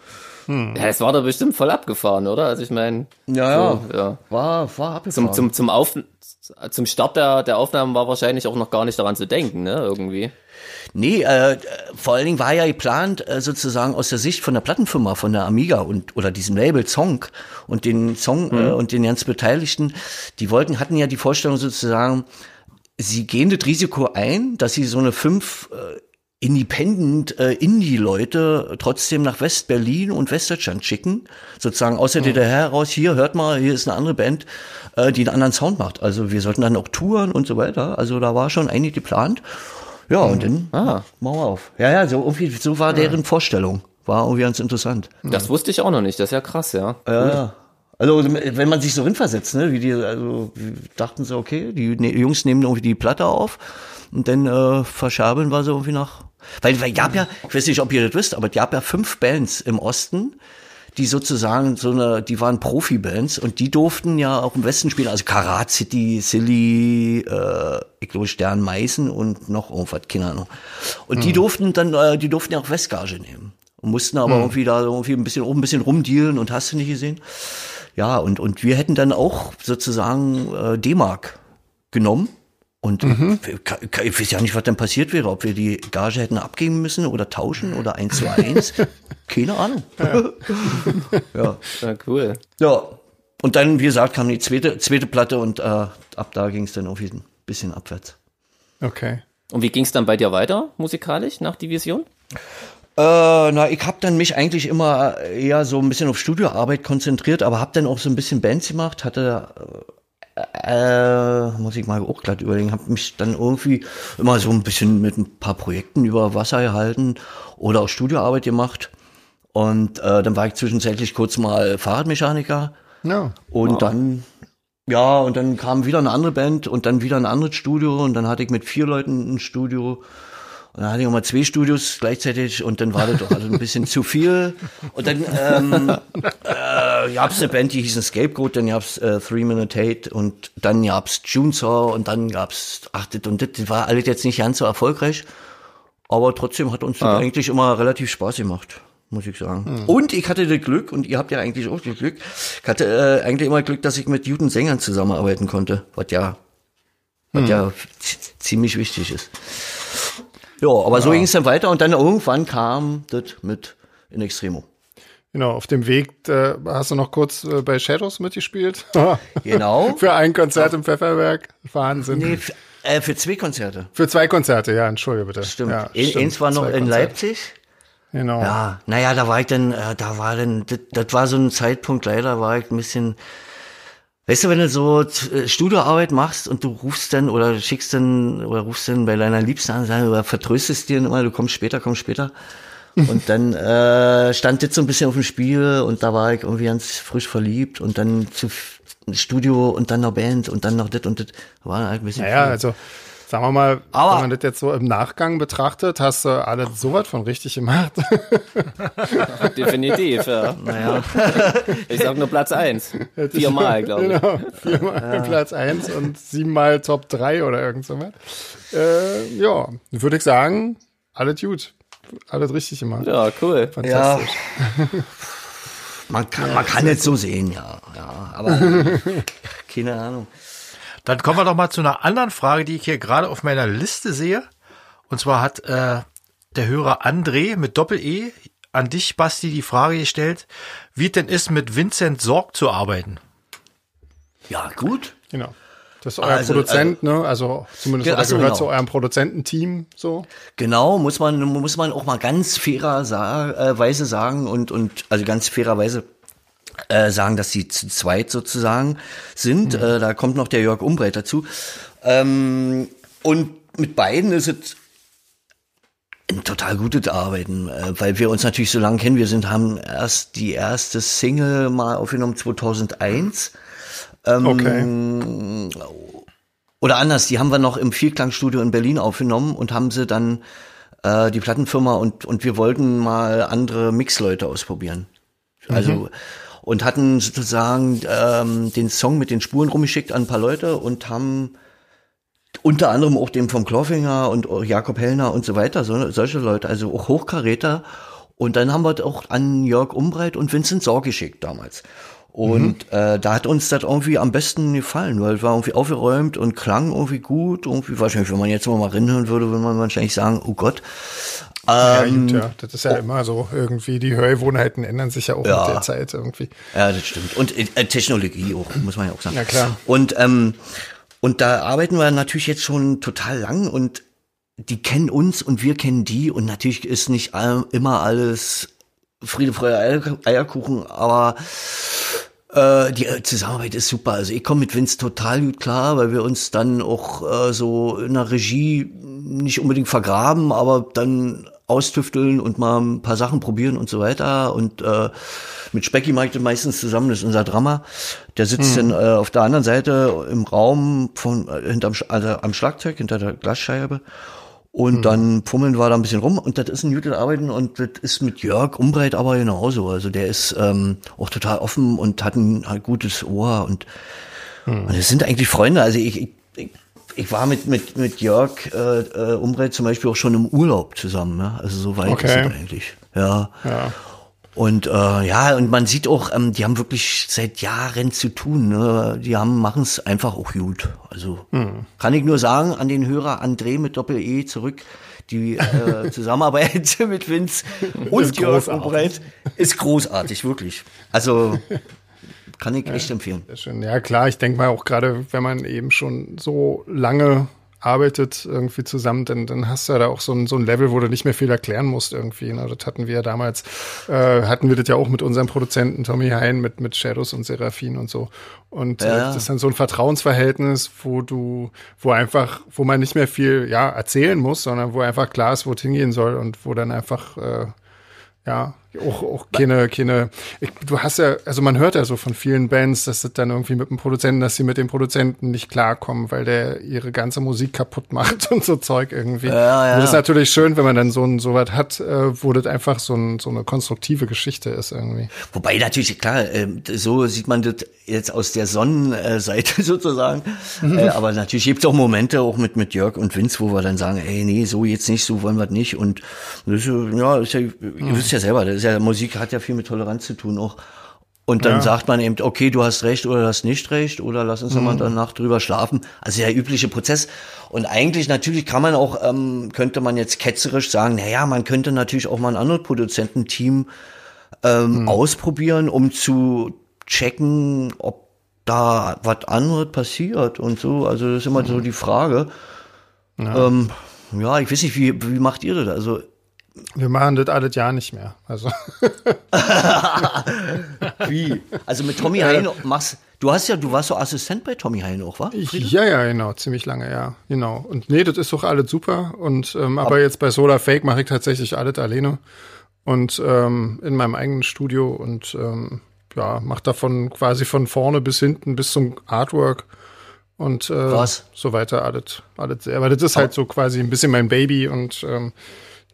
[SPEAKER 3] Ja, es war da bestimmt voll abgefahren, oder? Also ich meine,
[SPEAKER 4] Ja,
[SPEAKER 3] so, ja.
[SPEAKER 4] War, war abgefahren.
[SPEAKER 3] Zum, zum, zum, Auf, zum Start der, der Aufnahmen war wahrscheinlich auch noch gar nicht daran zu denken, ne? Irgendwie.
[SPEAKER 4] Nee, äh, vor allen Dingen war ja geplant, äh, sozusagen aus der Sicht von der Plattenfirma, von der Amiga und oder diesem Label Song und den Song äh, und den ganz Beteiligten, die wollten, hatten ja die Vorstellung sozusagen, sie gehen das Risiko ein, dass sie so eine fünf äh, Independent äh, Indie-Leute trotzdem nach West-Berlin und Westdeutschland schicken, sozusagen aus der DDR heraus, hier hört mal, hier ist eine andere Band, äh, die einen anderen Sound macht. Also wir sollten dann auch touren und so weiter. Also da war schon eigentlich geplant. Ja, und dann
[SPEAKER 3] Ah.
[SPEAKER 4] Mauer auf. Ja, ja, so irgendwie, so war deren Vorstellung. War irgendwie ganz interessant.
[SPEAKER 3] Das wusste ich auch noch nicht, das ist ja krass, ja.
[SPEAKER 4] Ja, ja. Also wenn man sich so hinversetzt, ne, wie die, also wie dachten sie, okay, die ne, Jungs nehmen irgendwie die Platte auf und dann äh, verschabeln wir sie irgendwie nach. Weil, weil gab ja, ich weiß nicht, ob ihr das wisst, aber es gab ja fünf Bands im Osten, die sozusagen so eine, die waren Profi-Bands und die durften ja auch im Westen spielen, also Karat City, Silly, äh, ich glaube Stern Meißen und noch irgendwas, keine Ahnung. Und die durften dann, äh, die durften ja auch Westgage nehmen. Und mussten aber irgendwie da irgendwie ein bisschen, ein bisschen rumdealen und hast du nicht gesehen. Ja, und, und wir hätten dann auch sozusagen äh, D-Mark genommen. Und ich, ich weiß ja nicht, was dann passiert wäre, ob wir die Gage hätten abgeben müssen oder tauschen oder eins zu eins. Keine Ahnung. Ja.
[SPEAKER 3] ja. Cool.
[SPEAKER 4] ja. Und dann, wie gesagt, kam die zweite, zweite Platte und äh, ab da ging es dann irgendwie ein bisschen abwärts.
[SPEAKER 2] Okay.
[SPEAKER 3] Und wie ging es dann bei dir weiter, musikalisch, nach Division?
[SPEAKER 4] Äh, na, ich habe dann mich eigentlich immer eher so ein bisschen auf Studioarbeit konzentriert, aber habe dann auch so ein bisschen Bands gemacht, hatte äh, muss ich mal auch glatt überlegen, habe mich dann irgendwie immer so ein bisschen mit ein paar Projekten über Wasser gehalten oder auch Studioarbeit gemacht. Und äh, dann war ich zwischenzeitlich kurz mal Fahrradmechaniker
[SPEAKER 2] No.
[SPEAKER 4] und dann ja, und dann kam wieder eine andere Band und dann wieder ein anderes Studio und dann hatte ich mit vier Leuten ein Studio. Und dann hatte ich auch mal zwei Studios gleichzeitig und dann war das doch also ein bisschen zu viel. Und dann ähm, äh, gab's eine Band, die hieß ein Scapegoat, dann gab's äh, Three Minute Hate und dann gab's Junesaw und dann gab's, ach, das und das, war alles jetzt nicht ganz so erfolgreich. Aber trotzdem hat uns das
[SPEAKER 3] Ah.
[SPEAKER 4] eigentlich immer relativ Spaß gemacht, muss ich sagen. Und ich hatte das Glück, und ihr habt ja eigentlich auch das Glück, ich hatte äh, eigentlich immer Glück, dass ich mit guten Sängern zusammenarbeiten konnte, was ja, was ja z- ziemlich wichtig ist. Ja, aber so ging es dann weiter und dann irgendwann kam das mit In Extremo.
[SPEAKER 2] Genau, auf dem Weg äh, hast du noch kurz äh, bei Shadows mitgespielt.
[SPEAKER 4] Genau.
[SPEAKER 2] Für ein Konzert im Pfefferberg. Wahnsinn.
[SPEAKER 4] Nee, äh, für zwei Konzerte.
[SPEAKER 2] Für zwei Konzerte, ja, entschuldige bitte.
[SPEAKER 4] Stimmt.
[SPEAKER 2] Ja, stimmt.
[SPEAKER 4] Eins war noch
[SPEAKER 2] Zwei
[SPEAKER 4] in
[SPEAKER 2] Konzerte.
[SPEAKER 4] Leipzig.
[SPEAKER 2] Genau.
[SPEAKER 4] Ja, naja, da war ich dann, äh, da war dann, das, das war so ein Zeitpunkt, leider war ich ein bisschen, weißt du, wenn du so äh, Studioarbeit machst und du rufst dann oder schickst dann oder rufst dann bei deiner Liebsten an oder vertröstest dir immer, du kommst später, kommst später. Und dann äh, stand das so ein bisschen auf dem Spiel und da war ich irgendwie ganz frisch verliebt und dann zu Studio und dann noch Band und dann noch das und das war halt ein bisschen
[SPEAKER 2] Naja,
[SPEAKER 4] viel.
[SPEAKER 2] also sagen wir mal,
[SPEAKER 4] Aber-
[SPEAKER 2] wenn man das jetzt so im Nachgang betrachtet, hast du alles sowas von richtig gemacht.
[SPEAKER 3] Definitiv, ja.
[SPEAKER 4] Naja,
[SPEAKER 3] Ich sag nur Platz eins. Viermal, glaube ich.
[SPEAKER 2] genau, viermal Platz eins und siebenmal Top 3 oder irgend so was. Äh, ja, würde ich sagen, alles gut. Alles richtig gemacht.
[SPEAKER 3] Ja, cool.
[SPEAKER 4] ja,
[SPEAKER 2] Fantastisch.
[SPEAKER 4] man kann, man kann es so sehen, ja, ja, aber keine Ahnung.
[SPEAKER 1] Dann kommen wir doch mal zu einer anderen Frage, die ich hier gerade auf meiner Liste sehe. Und zwar hat äh, der Hörer André mit Doppel-E an dich, Basti, die Frage gestellt, wie es denn ist, mit Vincent Sorg zu arbeiten.
[SPEAKER 4] Ja, gut.
[SPEAKER 2] Genau. Das ist euer
[SPEAKER 4] Also,
[SPEAKER 2] Produzent, ne? Also zumindest
[SPEAKER 4] Ja,
[SPEAKER 2] oder
[SPEAKER 4] ach so,
[SPEAKER 2] gehört
[SPEAKER 4] genau.
[SPEAKER 2] zu eurem Produzententeam so.
[SPEAKER 4] Genau, muss man, muss man auch mal ganz fairer sa äh, Weise sagen und, und also ganz fairerweise äh, sagen, dass sie zu zweit sozusagen sind. Äh, da kommt noch der Jörg Umbreit dazu. Ähm, und mit beiden ist es ein total gutes Arbeiten, äh, weil wir uns natürlich so lange kennen. Wir sind, haben erst die erste Single mal aufgenommen 2001. Ähm,
[SPEAKER 2] Okay.
[SPEAKER 4] Oder anders, die haben wir noch im Vierklangstudio in Berlin aufgenommen und haben sie dann äh, die Plattenfirma und und wir wollten mal andere Mixleute ausprobieren. Also und hatten sozusagen ähm, den Song mit den Spuren rumgeschickt an ein paar Leute und haben unter anderem auch dem vom Kloffinger und Jakob Hellner und so weiter, so, solche Leute, also auch Hochkaräter. Und dann haben wir das auch an Jörg Umbreit und Vincent Sorg geschickt damals. Und äh, da hat uns das irgendwie am besten gefallen, weil es war irgendwie aufgeräumt und klang irgendwie gut. Irgendwie, wahrscheinlich, wenn man jetzt mal reinhören würde, würde man wahrscheinlich sagen, oh Gott.
[SPEAKER 2] Ja,
[SPEAKER 4] Ähm,
[SPEAKER 2] gut, ja. Das ist ja immer so. Irgendwie, die Hörgewohnheiten ändern sich ja auch
[SPEAKER 4] Ja.
[SPEAKER 2] mit der Zeit irgendwie.
[SPEAKER 4] Ja, das stimmt. Und äh, Technologie auch, muss man ja auch sagen.
[SPEAKER 2] Ja, klar.
[SPEAKER 4] Und, ähm, und da arbeiten wir natürlich jetzt schon total lang und die kennen uns und wir kennen die und natürlich ist nicht all, immer alles Friede, Freude, Eier- Eierkuchen, aber äh, die äh, Zusammenarbeit ist super. Also ich komme mit Vince total gut klar, weil wir uns dann auch äh, so in der Regie nicht unbedingt vergraben, aber dann austüfteln und mal ein paar Sachen probieren und so weiter. Und äh, mit Specky mache ich das meistens zusammen, das ist unser Drummer. Der sitzt dann äh, auf der anderen Seite im Raum von äh, hinterm also am Schlagzeug, hinter der Glasscheibe. Und dann fummeln wir da ein bisschen rum und das ist ein gutes Arbeiten und das ist mit Jörg Umbreit aber genauso. Also der ist ähm, auch total offen und hat ein, hat gutes Ohr und, und es sind eigentlich Freunde. Also ich, ich, ich, ich war mit, mit, mit Jörg äh, äh, Umbreit zum Beispiel auch schon im Urlaub zusammen. Ne? Also so weit
[SPEAKER 2] Okay.
[SPEAKER 4] ist es eigentlich. Ja.
[SPEAKER 2] Ja.
[SPEAKER 4] Und äh, ja, und man sieht auch, ähm, die haben wirklich seit Jahren zu tun. Ne? Die haben machen es einfach auch gut. Also kann ich nur sagen an den Hörer André mit Doppel E zurück. Die äh, Zusammenarbeit mit Vince und
[SPEAKER 2] Ist
[SPEAKER 4] Jörg
[SPEAKER 2] großartig.
[SPEAKER 4] Umbreit ist großartig, wirklich. Also kann ich echt empfehlen.
[SPEAKER 2] Ja, klar, ich denke mal auch gerade, wenn man eben schon so lange arbeitet irgendwie zusammen, dann, dann hast du ja da auch so ein, so ein Level, wo du nicht mehr viel erklären musst irgendwie. Ne? Das hatten wir ja damals, äh, hatten wir das ja auch mit unserem Produzenten Tommy Hein, mit, mit Shadows und Seraphin und so. Und äh,
[SPEAKER 4] Ja.
[SPEAKER 2] das ist dann so ein Vertrauensverhältnis, wo du, wo einfach, wo man nicht mehr viel, ja, erzählen muss, sondern wo einfach klar ist, wo es hingehen soll und wo dann einfach, äh, ja, auch, auch keine, keine, ich, du hast ja, also man hört ja so von vielen Bands, dass das dann irgendwie mit dem Produzenten, dass sie mit dem Produzenten nicht klarkommen, weil der ihre ganze Musik kaputt macht und so Zeug irgendwie. Ja, ja. Das ist natürlich schön, wenn man dann so ein so was hat, äh, wo das einfach so, ein, so eine konstruktive Geschichte ist irgendwie.
[SPEAKER 4] Wobei natürlich, klar, äh, so sieht man das jetzt aus der Sonnenseite sozusagen. Mhm. Äh, aber natürlich gibt es auch Momente, auch mit, mit Jörg und Vince, wo wir dann sagen, ey, nee, so jetzt nicht, so wollen wir das nicht. Und das ist, ja, ist ja, ihr mhm. wisst ja selber, das ist ja, Musik hat ja viel mit Toleranz zu tun auch. Und dann ja. sagt man eben, okay, du hast recht oder du hast nicht recht oder lass uns mhm. mal danach drüber schlafen. Also der übliche Prozess. Und eigentlich natürlich kann man auch, ähm, könnte man jetzt ketzerisch sagen, naja, man könnte natürlich auch mal ein anderes Produzententeam ähm, mhm. ausprobieren, um zu checken, ob da was anderes passiert und so. Also das ist immer mhm. so die Frage. Ja. Ähm, ja, ich weiß nicht, wie, wie macht ihr das? Also
[SPEAKER 2] wir machen das alles ja nicht mehr. Also.
[SPEAKER 4] Wie? Also mit Tommy Hein machst du hast ja, du warst so Assistent bei Tommy Hein auch, wa?
[SPEAKER 2] Ja, ja, genau, ziemlich lange, ja, genau. Und nee, das ist doch alles super. Und ähm, aber, aber jetzt bei Solar Fake mache ich tatsächlich alles alleine und ähm, in meinem eigenen Studio und ähm, ja, mache davon quasi von vorne bis hinten bis zum Artwork und äh, Was? so weiter alles, alles selber. Das ist halt so quasi ein bisschen mein Baby und ähm,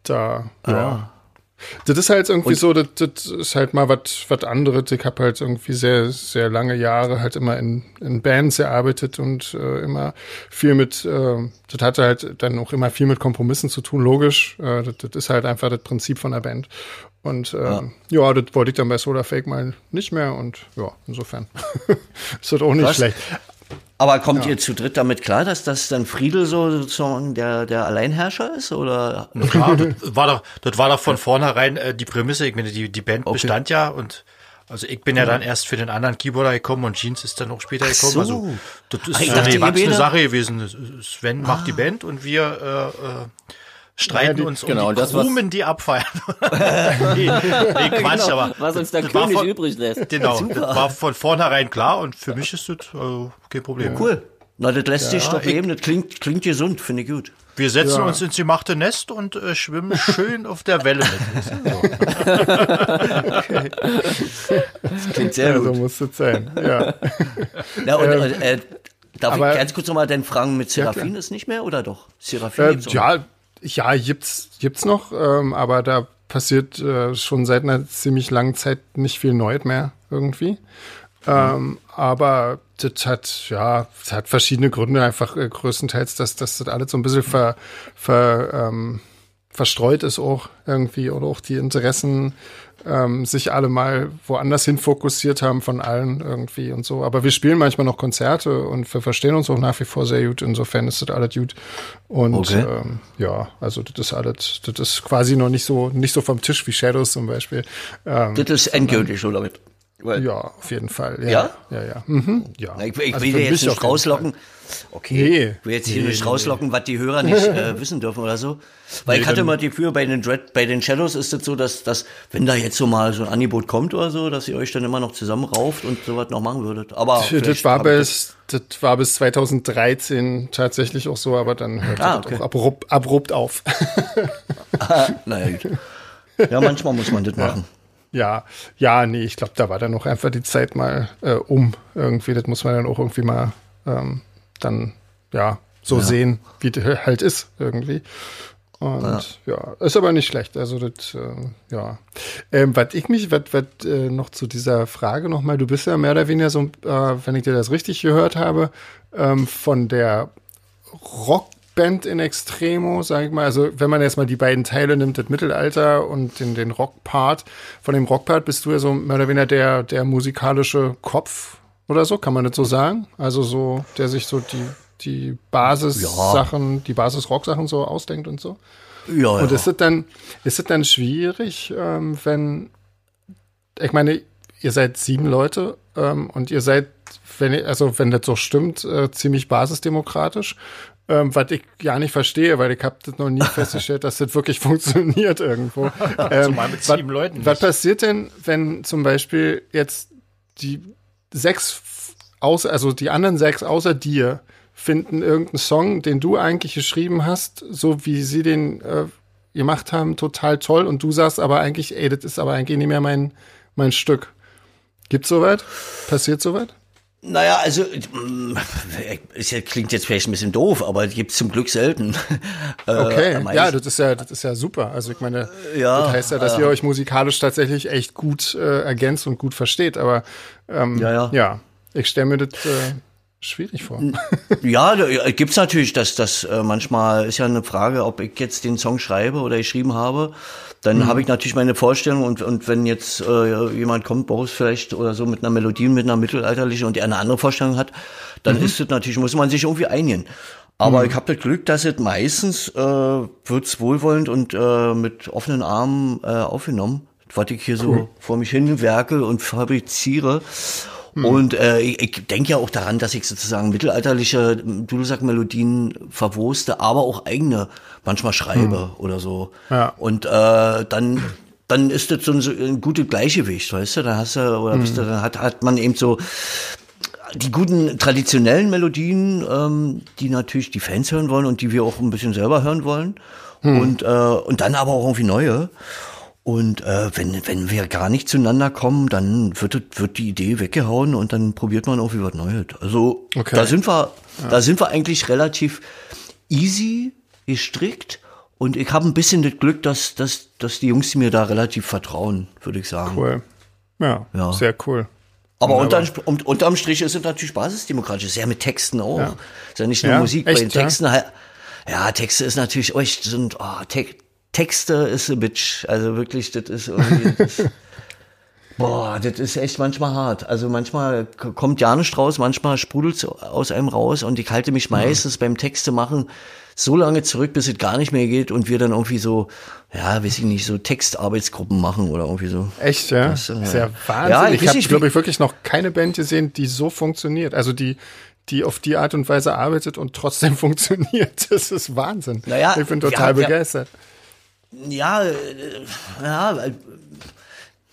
[SPEAKER 2] da, ja. ja. Das ist halt irgendwie und so, das, das ist halt mal was anderes. Ich habe halt irgendwie sehr, sehr lange Jahre halt immer in, in Bands gearbeitet und äh, immer viel mit, äh, das hatte halt dann auch immer viel mit Kompromissen zu tun, logisch. Äh, das, das ist halt einfach das Prinzip von der Band. Und äh, ja. ja, das wollte ich dann bei Solar Fake mal nicht mehr und ja, insofern ist das auch nicht Was? schlecht.
[SPEAKER 4] Aber kommt ja. ihr zu dritt damit klar, dass das dann Friedel so sozusagen der, der Alleinherrscher ist? Oder?
[SPEAKER 1] Ja, das war doch, das war doch von vornherein äh, die Prämisse. Ich meine, die, die Band okay. bestand ja und also ich bin ja dann erst für den anderen Keyboarder gekommen und Jeans ist dann auch später gekommen. So. Also das ist Ach, eine gewachsene Sache gewesen. Sven ah. macht die Band und wir äh, äh, streiten ja, die, uns genau, um die Krumen, die abfeiern. nee, nee, Quatsch, genau, aber
[SPEAKER 3] was uns der König von, übrig lässt.
[SPEAKER 1] Genau, das war von vornherein klar und für mich ist das äh, kein Problem.
[SPEAKER 4] Ja, cool. Na, das lässt ja, sich doch leben, das klingt, klingt gesund, finde ich gut.
[SPEAKER 1] Wir setzen ja. uns ins gemachte Nest und äh, schwimmen schön auf der Welle mit.
[SPEAKER 2] okay. Das klingt sehr ja, gut. So muss es sein, ja.
[SPEAKER 4] ja und, ähm, äh, darf aber, ich ganz kurz nochmal den fragen, mit Seraphin ist nicht mehr oder doch?
[SPEAKER 2] Seraphin äh, Ja, ja, gibt's, gibt's noch, ähm, aber da passiert äh, schon seit einer ziemlich langen Zeit nicht viel Neues mehr irgendwie. Ähm, aber das hat, ja, das hat verschiedene Gründe, einfach äh, größtenteils, dass, dass das alles so ein bisschen ver, ver, ähm, verstreut ist auch irgendwie oder auch die Interessen ähm, sich alle mal woanders hin fokussiert haben von allen irgendwie und so. Aber wir spielen manchmal noch Konzerte und wir verstehen uns auch nach wie vor sehr gut. Insofern ist das alles gut. Und okay. ähm, ja, also das ist alles, das ist quasi noch nicht so, nicht so vom Tisch wie Shadows zum Beispiel.
[SPEAKER 4] Ähm, das ist endgültig so
[SPEAKER 2] Well, ja, auf jeden Fall. Ja?
[SPEAKER 4] Ja,
[SPEAKER 2] ja. ja. Mhm. ja.
[SPEAKER 4] Ich, ich also will dir jetzt nicht rauslocken. Okay, nee, ich will jetzt hier nee, nicht rauslocken, was die Hörer nicht äh, wissen dürfen oder so. Weil nee, ich hatte mal die Gefühl, bei den Dread, bei den Shadows ist es so, dass, dass, wenn da jetzt so mal so ein Angebot kommt oder so, dass ihr euch dann immer noch zusammenrauft und sowas noch machen würdet. Aber
[SPEAKER 2] das war bis, das war bis 2013 tatsächlich auch so, aber dann hört ah, okay. das auch abrupt, abrupt auf.
[SPEAKER 4] ah, naja, gut. Ja, manchmal muss man das machen.
[SPEAKER 2] Ja, ja, nee, ich glaube, da war dann noch einfach die Zeit mal äh, um irgendwie. Das muss man dann auch irgendwie mal ähm, dann, ja, so ja. sehen, wie das halt ist irgendwie. Und ja. ja. ist aber nicht schlecht. Also das, äh, ja. Ähm, was ich mich, was, was äh, noch zu dieser Frage nochmal, du bist ja mehr oder weniger so, äh, wenn ich dir das richtig gehört habe, ähm, von der Rock Band in Extremo, sag ich mal. Also wenn man jetzt mal die beiden Teile nimmt, das Mittelalter und den, den Rock-Part, von dem Rock-Part bist du ja so mehr oder weniger der, der musikalische Kopf oder so, kann man das so sagen? Also so, der sich so die, die Basis-Sachen, ja. die Basis-Rock-Sachen so ausdenkt und so. Ja, und ja. ist es dann, ist es dann schwierig, ähm, wenn, ich meine, ihr seid sieben Leute ähm, und ihr seid, wenn also wenn das so stimmt, äh, ziemlich basisdemokratisch ähm, was ich gar nicht verstehe, weil ich habe das noch nie festgestellt, dass das wirklich funktioniert irgendwo. Ähm, Zumal mit sieben Leuten. Was passiert denn, wenn zum Beispiel jetzt die sechs außer, also die anderen sechs außer dir finden irgendeinen Song, den du eigentlich geschrieben hast, so wie sie den äh, gemacht haben, total toll und du sagst aber eigentlich, ey, das ist aber eigentlich nicht mehr mein, mein Stück. Gibt's soweit? Passiert soweit?
[SPEAKER 4] Naja, also mm, es klingt jetzt vielleicht ein bisschen doof, aber gibt zum Glück selten.
[SPEAKER 2] Äh, okay, ja, das ist ja, das ist ja super. Also ich meine, ja, das heißt ja, dass äh, ihr euch musikalisch tatsächlich echt gut äh, ergänzt und gut versteht. Aber ähm, ja, ja. ja, ich stelle mir das äh, schwierig vor.
[SPEAKER 4] Ja, gibt's natürlich, dass das äh, manchmal ist ja eine Frage, ob ich jetzt den Song schreibe oder geschrieben habe. Dann mhm. habe ich natürlich meine Vorstellung und, und wenn jetzt äh, jemand kommt, Boris vielleicht oder so mit einer Melodie, mit einer mittelalterlichen und der eine andere Vorstellung hat, dann mhm. ist es natürlich, muss man sich irgendwie einigen. Aber mhm. ich habe das Glück, dass es meistens äh, wird's wohlwollend und äh, mit offenen Armen äh, aufgenommen, was ich hier cool. so vor mich hin werke und fabriziere. Hm. Und äh, ich, ich denke ja auch daran, dass ich sozusagen mittelalterliche Dudelsack-Melodien verwurste, aber auch eigene manchmal schreibe hm. oder so. Ja. Und äh, dann dann ist das so ein, so ein gutes Gleichgewicht, weißt du? Da hast du, oder bist du, hm. dann hat, hat man eben so die guten traditionellen Melodien, ähm, die natürlich die Fans hören wollen und die wir auch ein bisschen selber hören wollen. Hm. Und, äh, und dann aber auch irgendwie neue. Und äh, wenn, wenn wir gar nicht zueinander kommen, dann wird, wird die Idee weggehauen und dann probiert man auch wie was Neues. Also okay. da sind wir, ja. da sind wir eigentlich relativ easy gestrickt. Und ich habe ein bisschen das Glück, dass, dass, dass die Jungs mir da relativ vertrauen, würde ich sagen.
[SPEAKER 2] Cool. Ja, ja. sehr cool.
[SPEAKER 4] Aber unterm, unterm Strich ist es natürlich basisdemokratisch. Ja mit Texten auch. Ja. Ist ja nicht nur ja, Musik. Echt, Bei den Texten ja? halt. Ja, Texte ist natürlich, ich sind, oh, Te Texte ist a bitch. Also wirklich, das ist irgendwie. das, boah, das ist echt manchmal hart. Also manchmal kommt ja nicht raus, manchmal sprudelt es aus einem raus und ich halte mich meistens mhm. beim Texte machen so lange zurück, bis es gar nicht mehr geht und wir dann irgendwie so, ja, weiß ich nicht, so Textarbeitsgruppen machen oder irgendwie so.
[SPEAKER 2] Echt, ja? Das, äh, ist ja Wahnsinn. Ja, ich, ich habe, glaube ich, wirklich noch keine Band gesehen, die so funktioniert. Also die, die auf die Art und Weise arbeitet und trotzdem funktioniert. Das ist Wahnsinn. Naja, ich bin total wir, begeistert.
[SPEAKER 4] Ja, äh, ja,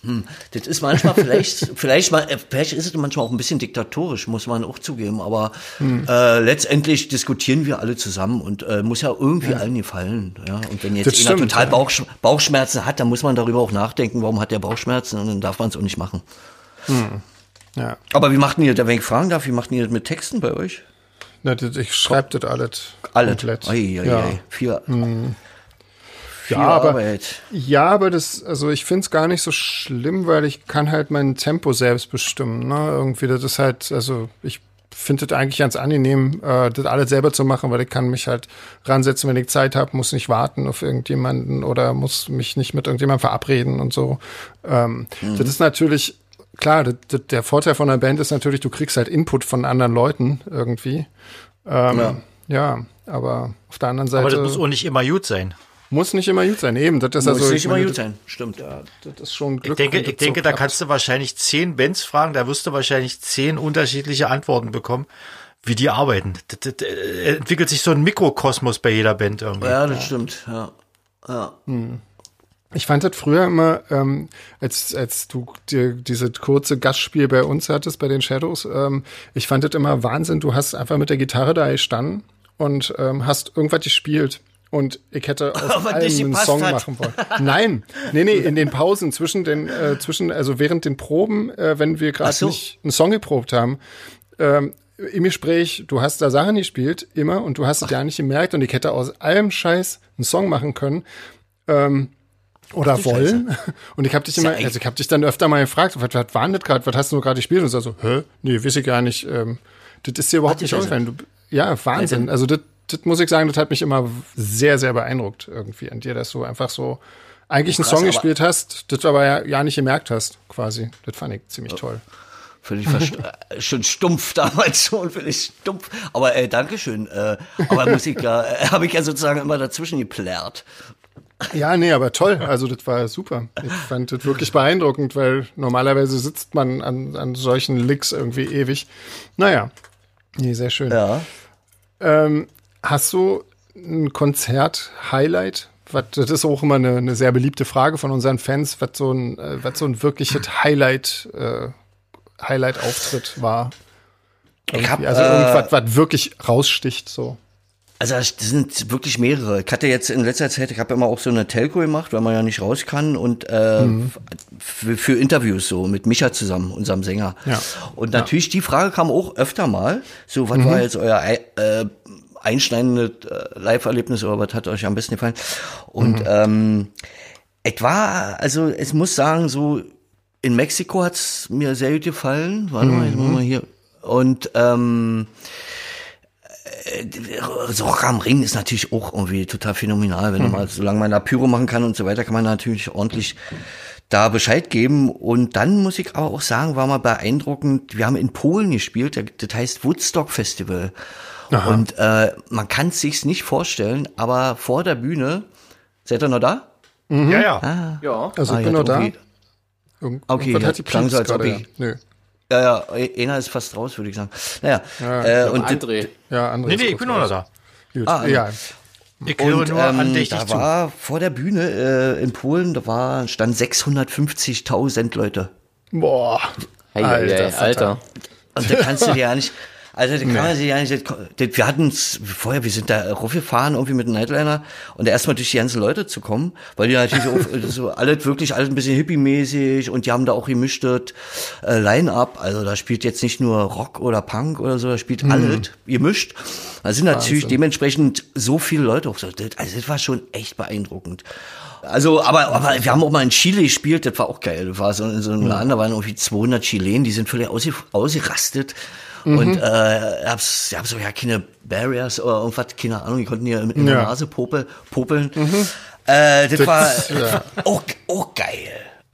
[SPEAKER 4] hm, das ist manchmal vielleicht, vielleicht mal, äh, vielleicht ist es manchmal auch ein bisschen diktatorisch, muss man auch zugeben. Aber hm. äh, letztendlich diskutieren wir alle zusammen und äh, muss ja irgendwie ja. allen gefallen. Ja, und wenn jetzt einer total Bauchsch Bauchschmerzen hat, dann muss man darüber auch nachdenken, warum hat der Bauchschmerzen und dann darf man es auch nicht machen. Hm. Ja. Aber wie macht ihr, wenn ich fragen darf, wie macht ihr das mit Texten bei euch?
[SPEAKER 2] Na, ich schreibe das alles.
[SPEAKER 4] Alles. Komplett. Ei, ei, ja. Vier. Hm
[SPEAKER 2] ja, aber, Arbeit. Ja, aber das, also ich finde es gar nicht so schlimm, weil ich kann halt mein Tempo selbst bestimmen. Ne? Irgendwie, das ist halt, also ich finde es eigentlich ganz angenehm, äh, das alles selber zu machen, weil ich kann mich halt ransetzen, wenn ich Zeit habe, muss nicht warten auf irgendjemanden oder muss mich nicht mit irgendjemandem verabreden und so. Ähm, mhm. Das ist natürlich, klar, das, das, der Vorteil von einer Band ist natürlich, du kriegst halt Input von anderen Leuten irgendwie. Ähm, ja. ja, aber auf der anderen Seite. Aber
[SPEAKER 1] das muss auch nicht immer gut sein.
[SPEAKER 2] Muss nicht immer gut sein, eben. Das ist
[SPEAKER 4] Muss
[SPEAKER 2] also,
[SPEAKER 4] nicht immer gut sein, stimmt.
[SPEAKER 2] Ja, das ist schon
[SPEAKER 1] Glück. Ich denke, ich denke da kannst du wahrscheinlich zehn Bands fragen, da wirst du wahrscheinlich zehn unterschiedliche Antworten bekommen, wie die arbeiten. Das, das, das äh, entwickelt sich so ein Mikrokosmos bei jeder Band irgendwie.
[SPEAKER 4] Ja, das ja. stimmt, ja. ja.
[SPEAKER 2] Hm. Ich fand das früher immer, ähm, als, als du dir diese kurze Gastspiel bei uns hattest, bei den Shadows, ähm, ich fand das immer Wahnsinn. Du hast einfach mit der Gitarre da gestanden und ähm, hast irgendwas gespielt und ich hätte aus allem einen Song hat. machen wollen. Nein, nee, nee, in den Pausen zwischen den, äh, zwischen, also während den Proben, äh, wenn wir gerade so. nicht einen Song geprobt haben, ähm, im Gespräch, du hast da Sachen gespielt, immer, und du hast es ja nicht gemerkt, und ich hätte aus allem Scheiß einen Song machen können. Ähm, oder Ach, wollen. Scheiße. Und ich habe dich immer, also ich habe dich dann öfter mal gefragt, was, was war denn das gerade, was hast du gerade gespielt? Und so, so, hä? Nee, weiß ich gar nicht. Ähm, das ist dir überhaupt Ach, nicht aufgefallen. Ja, Wahnsinn. Also das, das muss ich sagen, das hat mich immer sehr, sehr beeindruckt irgendwie an dir, dass du einfach so eigentlich einen Krass, Song gespielt hast, das aber ja, ja nicht gemerkt hast, quasi. Das fand ich ziemlich toll.
[SPEAKER 4] Völlig äh, schon stumpf damals schon, völlig stumpf. Aber äh, Dankeschön. Äh, aber Musik, ja, äh, habe ich ja sozusagen immer dazwischen geplärrt.
[SPEAKER 2] Ja, nee, aber toll. Also das war super. Ich fand das wirklich beeindruckend, weil normalerweise sitzt man an, an solchen Licks irgendwie ewig. Naja, nee, sehr schön. Ja. Ähm, Hast du ein Konzert-Highlight? Das ist auch immer eine, eine, sehr beliebte Frage von unseren Fans, was so ein, äh, was so ein wirkliches Highlight, äh, Highlight-Auftritt war. Hab, also irgendwas, äh, was wirklich raussticht, so.
[SPEAKER 4] Also das sind wirklich mehrere. Ich hatte jetzt in letzter Zeit, ich habe immer auch so eine Telco gemacht, weil man ja nicht raus kann und äh, für, für Interviews so mit Micha zusammen, unserem Sänger.
[SPEAKER 2] Ja.
[SPEAKER 4] Und natürlich die Frage kam auch öfter mal, so was war jetzt euer äh, einschneidendes äh, Live-Erlebnis oder was hat euch am besten gefallen? Und ähm, es war, also es muss sagen, so in Mexiko hat's mir sehr gut gefallen. Warte mal, jetzt machen wir hier. Und ähm, so Rock am Ring ist natürlich auch irgendwie total phänomenal, wenn man, solange man da Pyro machen kann und so weiter, kann man natürlich ordentlich da Bescheid geben. Und dann muss ich aber auch sagen, war mal beeindruckend, wir haben in Polen gespielt, das heißt Woodstock Festival. Und äh, man kann es sich nicht vorstellen, aber vor der Bühne, seid ihr noch da?
[SPEAKER 1] Ja, ja.
[SPEAKER 3] Ja.
[SPEAKER 2] Also
[SPEAKER 4] Ah,
[SPEAKER 2] ich bin
[SPEAKER 4] ja,
[SPEAKER 2] noch da.
[SPEAKER 4] okay.
[SPEAKER 2] Irgend-
[SPEAKER 4] Okay, ja,
[SPEAKER 2] hat die
[SPEAKER 4] klang so, als ob
[SPEAKER 2] gerade,
[SPEAKER 4] ich-
[SPEAKER 2] ja. Nö.
[SPEAKER 4] Ja, ja, einer ist fast raus, würde ich sagen. Naja, äh, und,
[SPEAKER 3] André.
[SPEAKER 2] Ja, André
[SPEAKER 1] Nee,
[SPEAKER 2] ist
[SPEAKER 1] nee, ich bin noch
[SPEAKER 2] raus.
[SPEAKER 1] da.
[SPEAKER 2] Gut.
[SPEAKER 4] Ah,
[SPEAKER 2] ja.
[SPEAKER 1] Ich höre
[SPEAKER 4] und
[SPEAKER 1] nur
[SPEAKER 4] ähm,
[SPEAKER 1] andächtig
[SPEAKER 4] da
[SPEAKER 1] zu.
[SPEAKER 4] war vor der Bühne äh, in Polen, da war, stand 650.000 Leute.
[SPEAKER 2] Boah.
[SPEAKER 3] Hey,
[SPEAKER 2] Alter,
[SPEAKER 3] Alter, Alter.
[SPEAKER 4] Und da kannst du dir ja nicht, also da kann man sich ja nicht, wir hatten vorher, wir sind da raufgefahren irgendwie mit einem Nightliner und erstmal durch die ganzen Leute zu kommen, weil die natürlich auch, so alles wirklich alles ein bisschen hippie-mäßig und die haben da auch gemischtes äh, Line-Up, also da spielt jetzt nicht nur Rock oder Punk oder so, da spielt alles gemischt. Da sind natürlich dementsprechend so viele Leute auch so, das, also das war schon echt beeindruckend. Also, aber, aber wir haben auch mal in Chile gespielt, das war auch geil. Das war so in so einem Laden, da waren irgendwie 200 Chilen, die sind völlig ausge, ausgerastet. Und äh, hab's, ich hab so, ja, keine Barriers oder irgendwas, keine Ahnung, die konnten hier in, in der
[SPEAKER 2] Ja.
[SPEAKER 4] Nase popel, popeln. Äh, das,
[SPEAKER 2] Das-
[SPEAKER 4] war
[SPEAKER 2] ja.
[SPEAKER 4] auch, auch geil.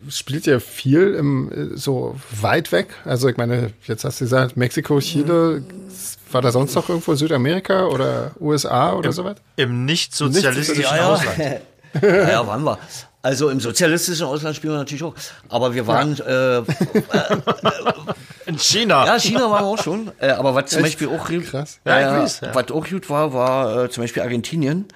[SPEAKER 2] Spielt ihr viel im, äh, so weit weg? Also ich meine, jetzt hast du gesagt, Mexiko, Chile. War da sonst noch irgendwo Südamerika oder USA oder sowas?
[SPEAKER 1] Im nicht sozialistischen
[SPEAKER 4] Ja, ja.
[SPEAKER 1] Ausland.
[SPEAKER 4] ja, ja, waren wir. Also im sozialistischen Ausland spielen wir natürlich auch. Aber wir waren, äh,
[SPEAKER 1] In China.
[SPEAKER 4] Ja, China waren wir auch schon. Äh, aber was zum Beispiel auch gut,
[SPEAKER 2] Krass.
[SPEAKER 4] Ja,
[SPEAKER 1] Ja,
[SPEAKER 4] ja,
[SPEAKER 1] ich weiß, ja.
[SPEAKER 4] was auch gut war, war äh, zum Beispiel Argentinien.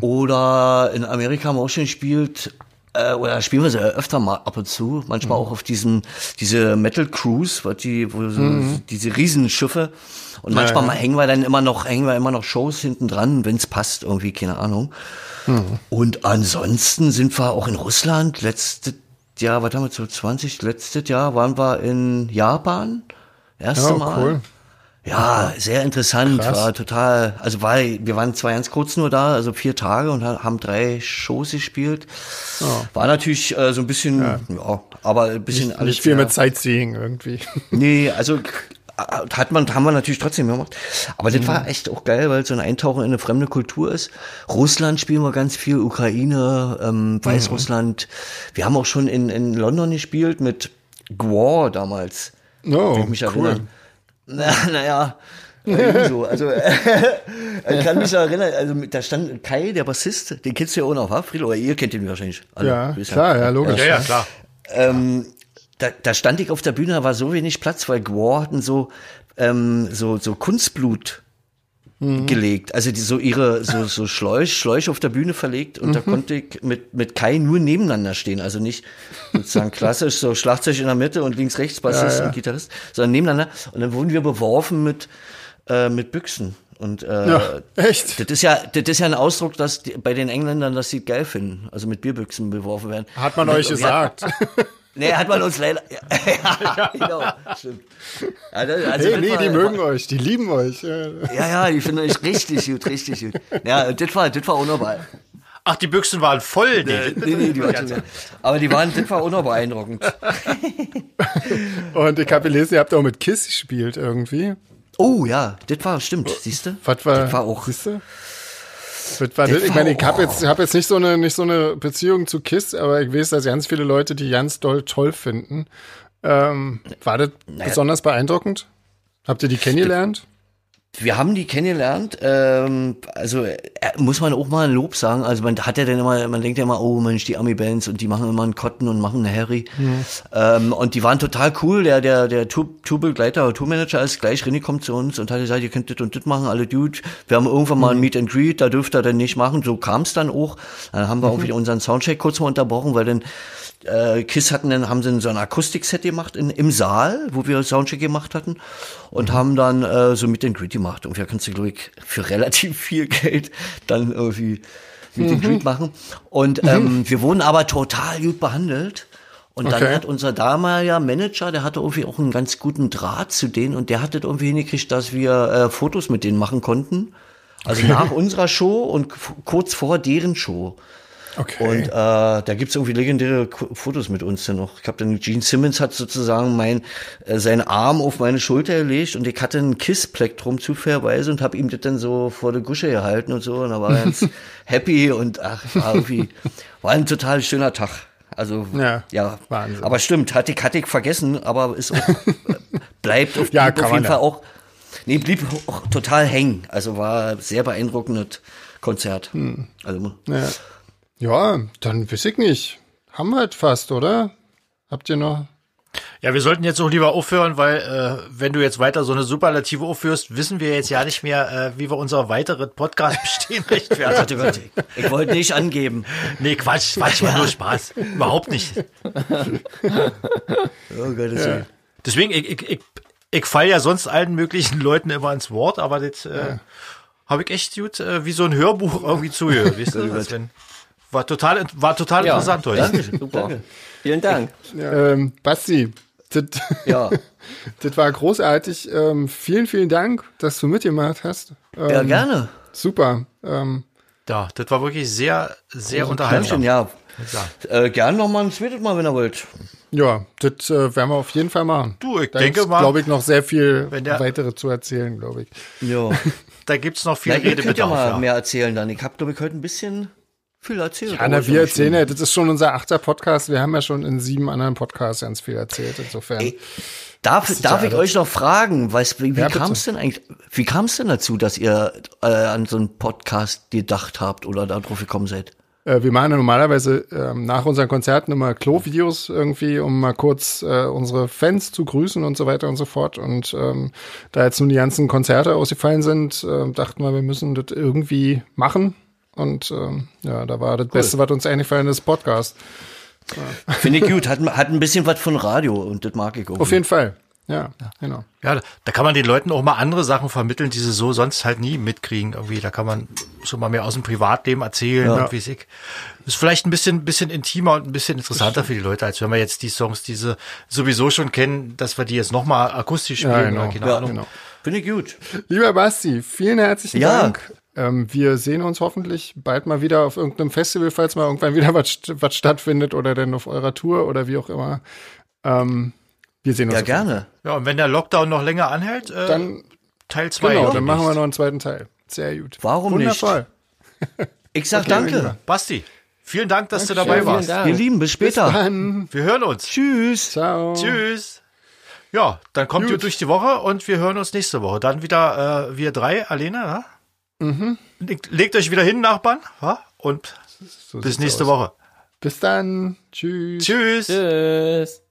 [SPEAKER 4] Oder in Amerika haben wir auch schon gespielt. Äh, oder spielen wir sie öfter mal ab und zu. Manchmal auch auf diesen diese Metal Cruise, was die, wo so, diese Riesenschiffe. Und manchmal mal hängen wir dann immer noch, hängen wir immer noch Shows hinten dran, wenn es passt, irgendwie, keine Ahnung. Und ansonsten sind wir auch in Russland. Letztes Jahr, was haben wir zu 20? Letztes Jahr waren wir in Japan. Erste
[SPEAKER 2] Ja,
[SPEAKER 4] Mal.
[SPEAKER 2] cool.
[SPEAKER 4] Ja, sehr interessant,
[SPEAKER 2] Krass.
[SPEAKER 4] war total, also war, wir waren zwar ganz kurz nur da, also vier Tage und ha- haben drei Shows gespielt. War natürlich äh, so ein bisschen, ja. aber ein bisschen
[SPEAKER 2] Nicht, nicht viel
[SPEAKER 4] sehr-
[SPEAKER 2] mit Sightseeing irgendwie.
[SPEAKER 4] Nee, also hat man, haben wir natürlich trotzdem gemacht. Aber das war echt auch geil, weil es so ein Eintauchen in eine fremde Kultur ist. Russland spielen wir ganz viel, Ukraine, ähm, Weißrussland. Wir haben auch schon in, in London gespielt mit Gwar damals.
[SPEAKER 2] Oh,
[SPEAKER 4] ich mich
[SPEAKER 2] cool.
[SPEAKER 4] Na, naja. äh, so, also ich kann mich erinnern, also mit- da stand Kai, der Bassist, den kennst du ja auch noch, wa, Friedel? Oder ihr kennt ihn wahrscheinlich. alle.
[SPEAKER 2] Ja, klar, ja, logisch.
[SPEAKER 1] Ja, ja, klar.
[SPEAKER 4] ähm, da, da stand ich auf der Bühne, da war so wenig Platz, weil Gwar hatten so, ähm, so, so Kunstblut gelegt. Also die so ihre, so, so Schläuch, Schläuche auf der Bühne verlegt und da konnte ich mit, mit Kai nur nebeneinander stehen. Also nicht sozusagen klassisch so Schlagzeug in der Mitte und links, rechts Bassist
[SPEAKER 2] Ja, ja.
[SPEAKER 4] und Gitarrist, sondern nebeneinander. Und dann wurden wir beworfen mit, äh, mit Büchsen. Und äh,
[SPEAKER 2] Ja, echt?
[SPEAKER 4] das ist ja, das ist ja ein Ausdruck, dass die, bei den Engländern, dass sie geil finden, also mit Bierbüchsen beworfen werden.
[SPEAKER 2] Hat man
[SPEAKER 4] Und
[SPEAKER 2] euch
[SPEAKER 4] wir-
[SPEAKER 2] gesagt.
[SPEAKER 4] Nee, hat man uns leider. Ja, genau. Stimmt. Das- also
[SPEAKER 2] hey, nee,
[SPEAKER 4] war-
[SPEAKER 2] die mögen euch, die lieben euch. Ja.
[SPEAKER 4] Ja, die finden euch richtig gut, richtig gut. Ja, das war, das war auch noch bei.
[SPEAKER 1] Ach, die Büchsen waren voll. Die,
[SPEAKER 4] Nee, nee, die waren schon, aber die waren, das war auch noch beeindruckend.
[SPEAKER 2] Und ich habe gelesen, ihr habt auch mit Kiss gespielt irgendwie.
[SPEAKER 4] Oh ja, das war, stimmt, siehst du?
[SPEAKER 2] Was war,
[SPEAKER 4] Das war auch.
[SPEAKER 2] Siehst du? Was war
[SPEAKER 4] Das
[SPEAKER 2] das? Ich meine, ich habe jetzt, hab jetzt nicht so eine nicht so eine Beziehung zu Kiss, aber ich weiß, dass ganz viele Leute die ganz doll toll finden. Ähm, war das besonders beeindruckend? Habt ihr die kennengelernt?
[SPEAKER 4] Wir haben die kennengelernt. Ähm, also äh, muss man auch mal ein Lob sagen. Also man hat ja dann immer, man denkt ja immer, oh Mensch, die Ami-Bands und die machen immer einen Cotton und machen eine Harry.
[SPEAKER 2] Mhm.
[SPEAKER 4] Ähm, und die waren total cool. Der, der, der Tour- Tourbegleiter oder Tourmanager ist gleich, kommt zu uns und hat gesagt, ihr könnt das und das machen, alle Dude. Wir haben irgendwann
[SPEAKER 2] Mhm.
[SPEAKER 4] mal ein Meet and Greet, da dürft ihr dann nicht machen. So kam es dann auch. Dann haben wir
[SPEAKER 2] Mhm.
[SPEAKER 4] auch wieder unseren Soundcheck kurz mal unterbrochen, weil dann äh, Kiss hatten dann, haben sie so ein Akustikset gemacht in, im Saal, wo wir Soundcheck gemacht hatten und haben dann äh, so Meet and Greet gemacht. Und da kannst du, glaube ich, für relativ viel Geld dann irgendwie Meet and Greet machen. Und ähm, wir wurden aber total gut behandelt. Und dann
[SPEAKER 2] Okay.
[SPEAKER 4] hat unser damaliger Manager, der hatte irgendwie auch einen ganz guten Draht zu denen und der hat das irgendwie hingekriegt, dass wir äh, Fotos mit denen machen konnten. Also nach unserer Show und kurz vor deren Show.
[SPEAKER 2] Okay.
[SPEAKER 4] Und äh, da gibt's irgendwie legendäre Fotos mit uns dann noch. Ich habe dann Gene Simmons hat sozusagen mein äh, seinen Arm auf meine Schulter gelegt und ich hatte ein Kissplektrum zufälligerweise und habe ihm das dann so vor der Gusche gehalten und so und da war er ganz happy und ach war irgendwie war ein total schöner Tag. Also
[SPEAKER 2] Ja,
[SPEAKER 4] ja,
[SPEAKER 2] Wahnsinn.
[SPEAKER 4] aber stimmt, hatte ich hatte ich vergessen, aber ist auch, bleibt auf,
[SPEAKER 2] Ja,
[SPEAKER 4] auf jeden
[SPEAKER 2] ja.
[SPEAKER 4] Fall auch nee blieb auch total hängen. Also war sehr beeindruckendes Konzert.
[SPEAKER 2] Hm.
[SPEAKER 4] Also
[SPEAKER 2] ja. Ja, dann weiß ich nicht. Haben wir halt fast, oder? Habt ihr noch?
[SPEAKER 1] Ja, wir sollten jetzt auch lieber aufhören, weil äh, wenn du jetzt weiter so eine Superlative aufführst, wissen wir jetzt ja nicht mehr, äh, wie wir unser weiteres Podcast bestehen rechtfertigen.
[SPEAKER 4] Gott, ich wollte nicht angeben.
[SPEAKER 1] Nee, Quatsch, Quatsch, war nur Spaß. Überhaupt nicht.
[SPEAKER 4] Oh Gottes Willen.
[SPEAKER 1] Deswegen, ich, ich, ich, ich fall ja sonst allen möglichen Leuten immer ins Wort, aber das äh, habe ich echt gut äh, wie so ein Hörbuch irgendwie zugehört. Weißt du? War total, war total
[SPEAKER 3] Ja.
[SPEAKER 1] interessant heute.
[SPEAKER 3] Super. Vielen Dank.
[SPEAKER 2] Ähm, Basti, das
[SPEAKER 4] Ja.
[SPEAKER 2] das war großartig. Ähm, vielen, vielen Dank, dass du mitgemacht hast. Ähm,
[SPEAKER 4] ja, gerne.
[SPEAKER 2] Super. Ähm,
[SPEAKER 1] Ja, das war wirklich sehr, sehr unterhaltsam.
[SPEAKER 4] ja.
[SPEAKER 1] Ja.
[SPEAKER 4] Äh, gerne noch mal ein zweites Mal, wenn ihr wollt.
[SPEAKER 2] ja, das äh, werden wir auf jeden Fall machen.
[SPEAKER 1] Du, ich
[SPEAKER 2] da
[SPEAKER 1] denke mal-
[SPEAKER 2] glaube ich, noch sehr viel
[SPEAKER 1] Wenn der-
[SPEAKER 2] weitere zu erzählen, glaube ich.
[SPEAKER 4] Ja.
[SPEAKER 1] Da gibt's noch viel
[SPEAKER 4] Na, ihr könnt ja
[SPEAKER 1] Redebedarf.
[SPEAKER 4] mal
[SPEAKER 1] Ja.
[SPEAKER 4] mehr erzählen dann. Ich habe, glaube ich, heute ein bisschen viel erzählt.
[SPEAKER 2] Ja, na, wir erzählen ja, das ist schon unser achter Podcast. Wir haben ja schon in sieben anderen Podcasts ganz viel erzählt. Insofern.
[SPEAKER 4] Ey, Darf, darf ich euch noch fragen, was, wie, wie
[SPEAKER 2] Ja,
[SPEAKER 4] kam es denn eigentlich, wie kam es denn dazu, dass ihr äh, an so einen Podcast gedacht habt oder da drauf gekommen seid?
[SPEAKER 2] Äh, wir machen ja normalerweise ähm, nach unseren Konzerten immer Klo-Videos irgendwie, um mal kurz äh, unsere Fans zu grüßen und so weiter und so fort. Und ähm, da jetzt nun die ganzen Konzerte ausgefallen sind, äh, dachten wir, wir müssen das irgendwie machen. Und ähm, ja, da war das Beste, was uns eingefallen ist, Podcast.
[SPEAKER 4] Finde ich gut, hat, hat ein bisschen was von Radio und das mag ich auch.
[SPEAKER 2] Auf jeden Fall. Ja, genau.
[SPEAKER 1] Ja, da kann man den Leuten auch mal andere Sachen vermitteln, die sie so sonst halt nie mitkriegen. Irgendwie, da kann man schon mal mehr aus dem Privatleben erzählen.
[SPEAKER 2] Ja.
[SPEAKER 1] Und wie ich. Ist vielleicht ein bisschen, bisschen intimer und ein bisschen interessanter für die Leute, als wenn wir jetzt die Songs, die sie sowieso schon kennen, dass wir die jetzt nochmal akustisch spielen.
[SPEAKER 2] Ja, genau.
[SPEAKER 1] oder keine
[SPEAKER 2] Ja,
[SPEAKER 1] Ahnung.
[SPEAKER 2] genau.
[SPEAKER 4] Finde ich gut.
[SPEAKER 2] Lieber Basti, vielen herzlichen
[SPEAKER 4] Ja.
[SPEAKER 2] Dank. Ähm, wir sehen uns hoffentlich bald mal wieder auf irgendeinem Festival, falls mal irgendwann wieder was, was stattfindet oder denn auf eurer Tour oder wie auch immer. Ähm, wir sehen uns.
[SPEAKER 4] Ja, gerne.
[SPEAKER 1] Ja, und wenn der Lockdown noch länger anhält, äh,
[SPEAKER 2] Dann,
[SPEAKER 1] Teil 2.
[SPEAKER 2] genau, dann machen wir noch einen zweiten Teil. Sehr gut.
[SPEAKER 4] Warum nicht?
[SPEAKER 2] Wundervoll.
[SPEAKER 4] Ich sag
[SPEAKER 2] Okay,
[SPEAKER 4] danke.
[SPEAKER 1] Basti, vielen Dank, dass du
[SPEAKER 2] Dankeschön.
[SPEAKER 1] dabei
[SPEAKER 3] Vielen
[SPEAKER 1] warst.
[SPEAKER 4] Ihr Lieben, bis später.
[SPEAKER 2] Dann,
[SPEAKER 1] Wir hören uns.
[SPEAKER 4] Tschüss.
[SPEAKER 2] ciao.
[SPEAKER 1] Tschüss. Ja, dann kommt
[SPEAKER 2] Gut.
[SPEAKER 1] ihr durch die Woche und wir hören uns nächste Woche. Dann wieder äh, wir drei, Alena. Ja?
[SPEAKER 2] Mhm.
[SPEAKER 1] Legt, legt euch wieder hin, Nachbarn. Und
[SPEAKER 2] So
[SPEAKER 1] bis nächste
[SPEAKER 2] aus.
[SPEAKER 1] Woche.
[SPEAKER 2] Bis dann. Tschüss.
[SPEAKER 1] Tschüss.
[SPEAKER 3] Tschüss.